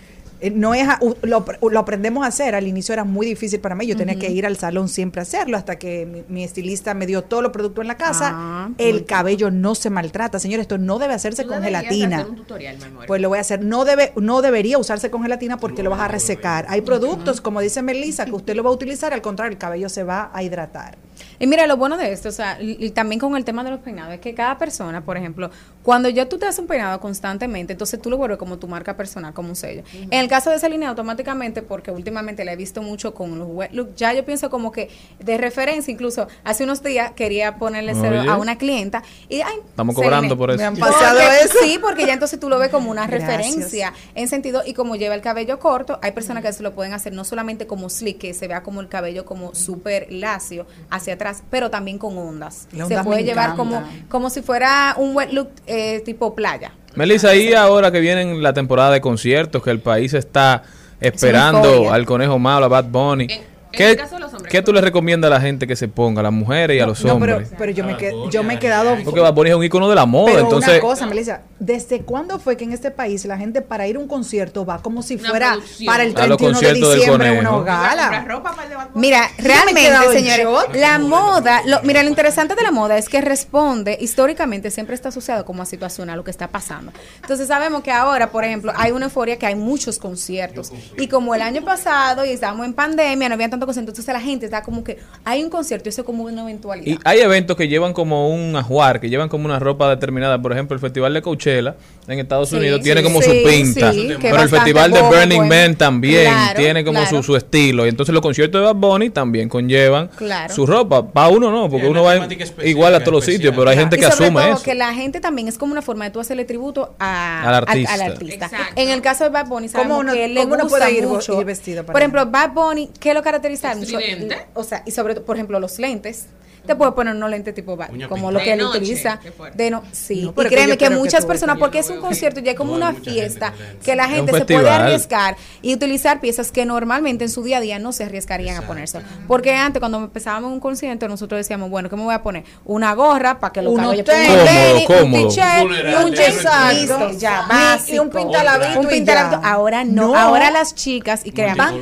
I: no es a- u- lo, lo aprendemos a hacer. Al inicio era muy difícil para mí. Yo tenía que ir al salón siempre a hacerlo hasta que mi, mi estilista me dio todos los productos en la casa.
Q: Ah,
I: el cabello no se maltrata, señor. Esto no debe hacerse
D: Tú
I: con gelatina.
D: hacer un tutorial.
I: Pues lo voy a hacer. No debe, no debería usarse con gelatina porque lo vas a resecar. Hay productos, como dice Melissa, que usted lo va a utilizar, al contrario, el cabello se va a hidratar.
Q: Y mira, lo bueno de esto, o sea, y, también con el tema de los peinados, es que cada persona, por ejemplo, cuando ya tú te haces un peinado constantemente, entonces tú lo vuelves como tu marca personal, como un sello. En el caso de esa línea, automáticamente, porque últimamente la he visto mucho con los wet look, ya yo pienso como que de referencia, incluso hace unos días quería ponerle cero
B: Oye.
Q: a una clienta y, ay,
B: Estamos cobrando
Q: me-
B: por eso.
I: Me han pasado
Q: Porque-
I: eso.
Q: Sí, porque ya entonces tú lo ves como una
I: Gracias.
Q: referencia en sentido y como lleva el cabello corto, hay personas que se lo pueden hacer no solamente como slick, que se vea como el cabello como súper lacio hacia atrás, pero también con ondas. Se puede llevar como, como si fuera un wet look eh, tipo playa.
B: Melissa, y ahora que viene la temporada de conciertos, que el país está esperando al conejo malo, a Bad Bunny.
D: En
B: ¿Qué,
D: el caso de los hombres,
B: qué tú le recomiendas a la gente que se ponga, a las mujeres y a los
I: No, pero,
B: hombres?
I: pero yo, me qued- yo me he quedado
B: Porque Bad Bunny es un icono de la moda,
I: Pero
B: entonces...
I: una cosa, Melissa, ¿desde cuándo fue que en este país la gente para ir a un concierto va como si fuera para el
B: A los
I: 31 de diciembre una gala?
D: ropa para el.
Q: Mira, realmente, señores, la moda, lo, mira, lo interesante de la moda es que responde, históricamente siempre está asociado como a situación, a lo que está pasando. Entonces sabemos que ahora, por ejemplo, hay una euforia que hay muchos conciertos. Y como el año pasado y estábamos en pandemia, no había tanto concierto, entonces la gente está como que hay un concierto y eso es como una eventualidad.
B: Y hay eventos que llevan como un ajuar, que llevan como una ropa determinada. Por ejemplo, el Festival de Coachella en Estados
Q: Sí,
B: Unidos
Q: sí,
B: tiene como
Q: sí,
B: su pinta. pero el Festival de Burning
Q: bueno.
B: Man también
Q: Claro,
B: tiene como
Q: claro.
B: su, su estilo. Y entonces los conciertos de Bad Bunny también conllevan
Q: Claro.
B: su ropa. Para uno no, porque uno va igual a todos los sitios, pero hay gente
Q: y
B: que
Q: sobre
B: asume
Q: todo
B: eso.
Q: que la gente también es como una forma de tú hacerle tributo a-
B: Al artista.
Q: al artista.
D: Exacto.
Q: En el caso de Bad Bunny, sabemos
I: ¿Cómo uno-
Q: que él le gusta
I: puede ir-
Q: mucho.
I: ir vestido para
Q: por ejemplo, Bad Bunny, ¿qué lo caracteriza
D: Estridente.
Q: O sea, y sobre todo, por ejemplo, los lentes. Te puedes poner unos lentes tipo
L: Uña
Q: como
L: pintada.
Q: lo que
D: De
Q: él
D: noche,
Q: utiliza. De no, sí.
I: No,
Q: y créeme que, muchas personas, porque es un concierto, ya es como
L: No,
Q: una
L: gente
Q: fiesta, que la gente se puede arriesgar y utilizar piezas que normalmente en su día a día no se arriesgarían a ponerse. Porque antes, cuando empezábamos un concierto, nosotros decíamos, bueno, ¿qué me voy a poner? Una gorra para que los
I: Unos
Q: cabellos
I: tenis.
Q: pongan
B: Cómodo,
Q: tenis,
B: cómodo.
Q: un t-shirt un. Listo, ya,
I: Y- un pintalabito
Q: Un pintalabito. Ahora no, ahora las chicas, y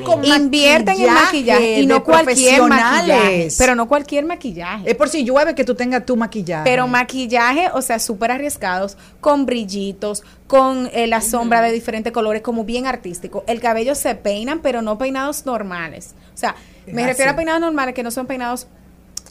I: con
Q: invierten en
I: maquillaje
Q: y no cualquier maquillaje. Pero no cualquier maquillaje.
I: Es por si llueve que tú tengas tu maquillaje.
Q: Pero maquillaje, o sea, súper arriesgados, con brillitos, con eh, la sombra de diferentes colores, como bien artístico. El cabello se peinan, pero no peinados normales. O sea, me
I: Es
Q: refiero a peinados normales que no son peinados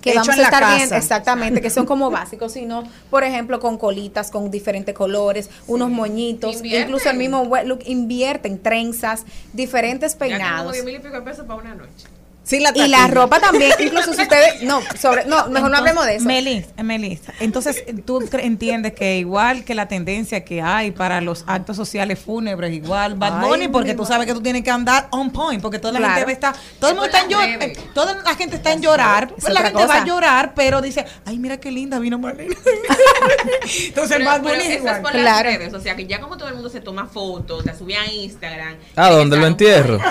Q: que
I: Hecho
Q: vamos
I: en
Q: a
I: la
Q: estar
I: casa.
Q: viendo, exactamente, que son como <laughs> básicos, sino, por ejemplo, con colitas, con diferentes colores, unos moñitos,
D: Invierten.
Q: incluso el mismo wet look, invierten trenzas, diferentes
D: Ya que como
Q: peinados.
D: 10 mil y pico de pesos para una noche.
I: La
Q: Y la ropa también, <laughs> incluso si ustedes, no, sobre, no, mejor no hablemos de eso.
C: Melissa, Melissa, entonces tú cre- entiendes que igual que la tendencia que hay para los actos sociales fúnebres, igual Bad
I: Ay,
C: Bunny, porque tú sabes que tú tienes que andar on point, porque toda la
Q: Claro.
C: gente está, todo el mundo está en llorar,
D: redes.
C: toda la gente está en llorar,
Q: Es
C: la gente va a llorar, pero dice, ay mira qué linda vino Marlene. <laughs> entonces
D: Pero,
C: Bad Bunny es
D: eso es
C: igual.
D: por
Q: Claro.
D: las redes, o sea que ya como todo el mundo se toma fotos, la sube a Instagram.
B: Ah, ¿dónde lo entierro? <laughs>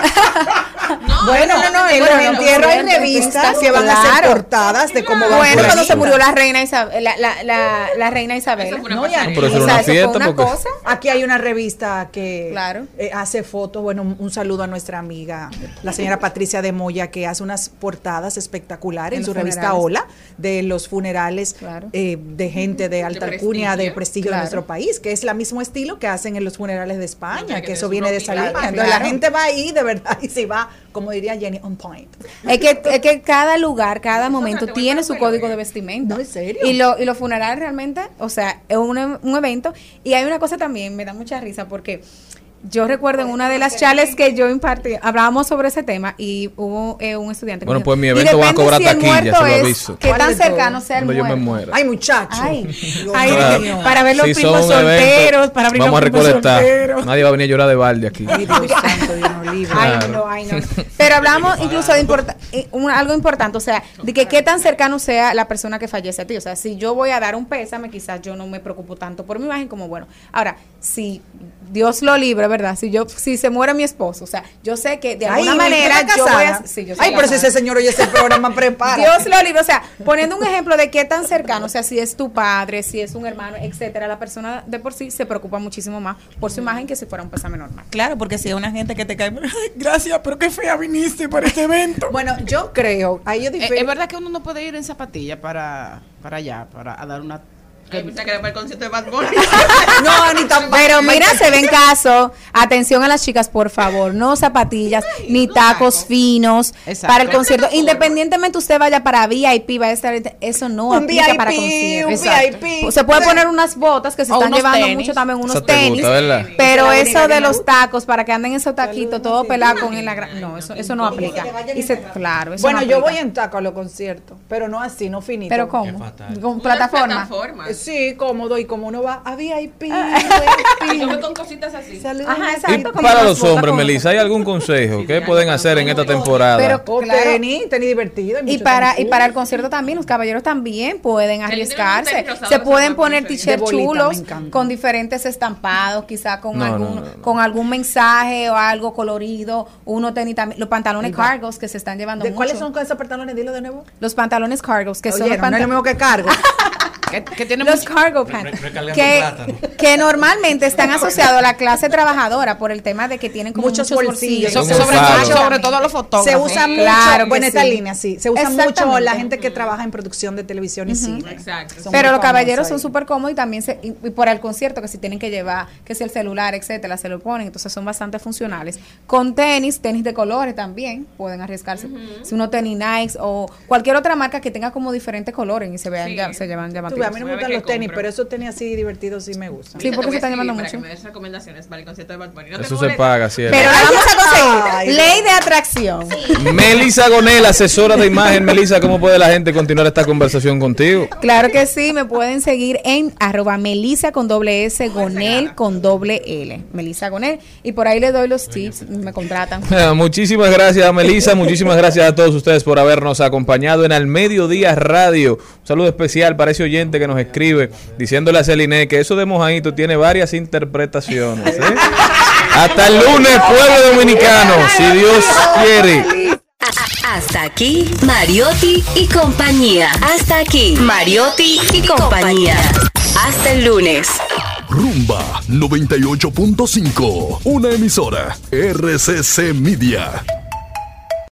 D: No,
I: Bueno,
D: no, no,
Q: bueno,
I: los
Q: no,
I: entierros hay revistas que van a hacer portadas de cómo van
Q: Bueno, cuando se murió la reina Isabel, la, la, la, la reina Isabel.
D: Eso fue una
I: No,
B: porque-
Q: cosa.
I: Aquí hay una revista que
Q: Claro.
I: eh, hace fotos. Bueno, un, saludo a nuestra amiga, la señora Patricia de Moya, que hace unas portadas espectaculares
Q: En
I: en su revista. Hola de los funerales
Q: Claro.
I: eh, de gente de alta alcurnia, de
D: prestigio.
Q: Claro.
I: de nuestro país, que es el mismo estilo que hacen en los funerales de España, que
D: que
I: eso viene de esa línea. Entonces la gente va ahí de verdad <laughs> y se va, como diría Jenny, on point.
Q: Es que, es que cada lugar, cada momento tiene su código de vestimenta.
I: No, ¿en serio?
Q: Y, lo, y los funerales realmente, o sea, es un, un evento. Y hay una cosa también, me da mucha risa porque yo recuerdo en una de las charlas que yo impartí, hablábamos sobre ese tema y hubo eh, un estudiante. que
B: Bueno,
Q: me dijo,
B: pues mi
Q: "Y
B: evento van a cobrar
Q: si
B: taquilla,
Q: muerto
B: se lo
Q: es-
B: aviso.
Q: Que
I: ¿Cuál
Q: tan cercano sea el
B: Cuando yo me
Q: muerto.
B: muera.
I: Ay, muchacho.
Q: Ay, ay. Dios mío. para ver los
B: Si
Q: primos solteros, para abrir
B: Vamos a
Q: los
B: recolectar.
Q: solteros.
B: Nadie va a venir a llorar de balde aquí.
I: Ay, Dios santo, Dios no.
Q: Ay, no, ay, no. Pero hablamos <laughs> incluso de importa- eh, un- algo importante, o sea, de que qué tan cercano sea la persona que fallece a ti. O sea, si yo voy a dar un pésame, quizás yo no me preocupo tanto por mi imagen como bueno. Ahora, si Dios lo libre, ¿verdad? Si yo, si se muere mi esposo, o sea, yo sé que de alguna
I: ¿y
Q: manera yo voy a. sí, yo soy
I: Ay, pero si ese señor oye ese programa, <laughs> prepara.
Q: Dios lo libre, o sea, poniendo un ejemplo de qué tan cercano, o sea, si es tu padre, si es un hermano, etcétera, la persona de por sí se preocupa muchísimo más por su imagen que si fuera un pésame normal.
C: Claro, porque si hay una gente que te cae, <laughs> "Ay, gracias, pero qué fea viniste para este evento.
I: Bueno, yo creo, ahí yo
J: Eh. Es verdad que uno no puede ir en zapatilla para, para allá, para a dar una...
D: Que era para el concierto de Bad Bunny. <laughs>
I: no, ni <laughs> tampoco.
Q: Pero mira, se ven casos. Atención a las chicas, por favor. No zapatillas, ni tacos finos
J: Exacto.
Q: para el concierto. Independientemente usted vaya para VIP, vaya a estar, eso no
I: Un
Q: aplica
I: VIP,
Q: para conciertos.
I: VIP.
Q: Se puede poner unas botas que se
J: O
Q: están llevando
J: tenis.
Q: mucho también, unos
B: Eso
Q: tenis. Pero
I: la
Q: eso de los tacos para que anden esos taquitos todo pelado con el agra- No, eso, eso no aplica. Y se- claro, eso
I: Bueno,
Q: no
I: yo voy en taco a los conciertos, pero no así, no finito.
Q: Pero ¿cómo? Con plataforma.
I: Sí, cómodo y como uno va a VIP. <laughs>
D: Yo voy con cositas así.
I: Saludos.
Q: Ajá,
B: Y
Q: exacto. como
B: para los hombres, Melissa, ¿hay algún consejo? <laughs> ¿Qué pueden hacer en esta temporada?
Q: Pero claro.
I: tenis, tenis divertido.
Q: Y para, y para el concierto también, los caballeros también pueden arriesgarse. Se pueden
D: puede
Q: poner t-shirts chulos con diferentes estampados, quizá con
B: No,
Q: algún
B: no, no, no.
Q: con algún mensaje o algo colorido. Uno tenis también, los pantalones cargos que se están llevando
I: ¿De
Q: mucho.
I: ¿Cuáles son esos pantalones? Dilo de nuevo.
Q: Los pantalones cargos que son
I: Oye,
Q: los
I: no es lo
Q: pantalones
I: mismo que cargo. <laughs>
J: Que, que tiene
Q: los
J: mucho-
Q: cargo pants
L: re-
Q: que, que normalmente están asociados a la clase trabajadora por el tema de que tienen como
I: Muchos
Q: muchos,
I: bolsillos.
J: sobre,
B: faros.
J: sobre todo los fotógrafos.
I: Se usa mucho,
Q: Claro
I: bueno, esta
Q: sí.
I: línea sí, se usa mucho la gente que trabaja en producción de televisión y cine.
D: Exacto.
I: Son
Q: Pero los caballeros son súper cómodos y también se, y, y por el concierto que si tienen que llevar, que si el celular, etcétera, se lo ponen, entonces son bastante funcionales. Con tenis, tenis de colores también, pueden arriesgarse. Si uno tenis Nike o cualquier otra marca que tenga como diferentes colores y se vean
D: Sí.
Q: ya, se llevan
I: ves, a mí no me gustan los tenis,
D: compro.
I: pero esos tenis así divertidos sí me gustan.
Q: Sí, porque se están llamando
D: para que
Q: mucho.
D: me des recomendaciones para el concierto de Bad Bunny. No
B: Eso se paga, ¿cierto?
Q: Pero la vamos a conseguir.
I: Ay,
Q: Ley de atracción.
B: Melissa Gonel, asesora de imagen. Melissa, ¿cómo puede la gente continuar esta conversación contigo?
Q: Claro que sí, me pueden seguir en arroba Melisa con doble S, Gonel con doble L. Melisa Gonel. Y por ahí le doy los tips, me contratan. <laughs>
B: Muchísimas gracias, Melissa. Muchísimas gracias a todos ustedes por habernos acompañado en Al Mediodía Radio. Un saludo especial para ese oyente que nos escribe diciéndole a Celine que eso de mojadito tiene varias interpretaciones. ¿eh? Hasta el lunes, pueblo dominicano, si Dios quiere.
H: Hasta aquí, Mariotti y compañía. Hasta aquí, Mariotti y compañía. Hasta el lunes.
F: Rumba 98.5, una emisora RCC Media.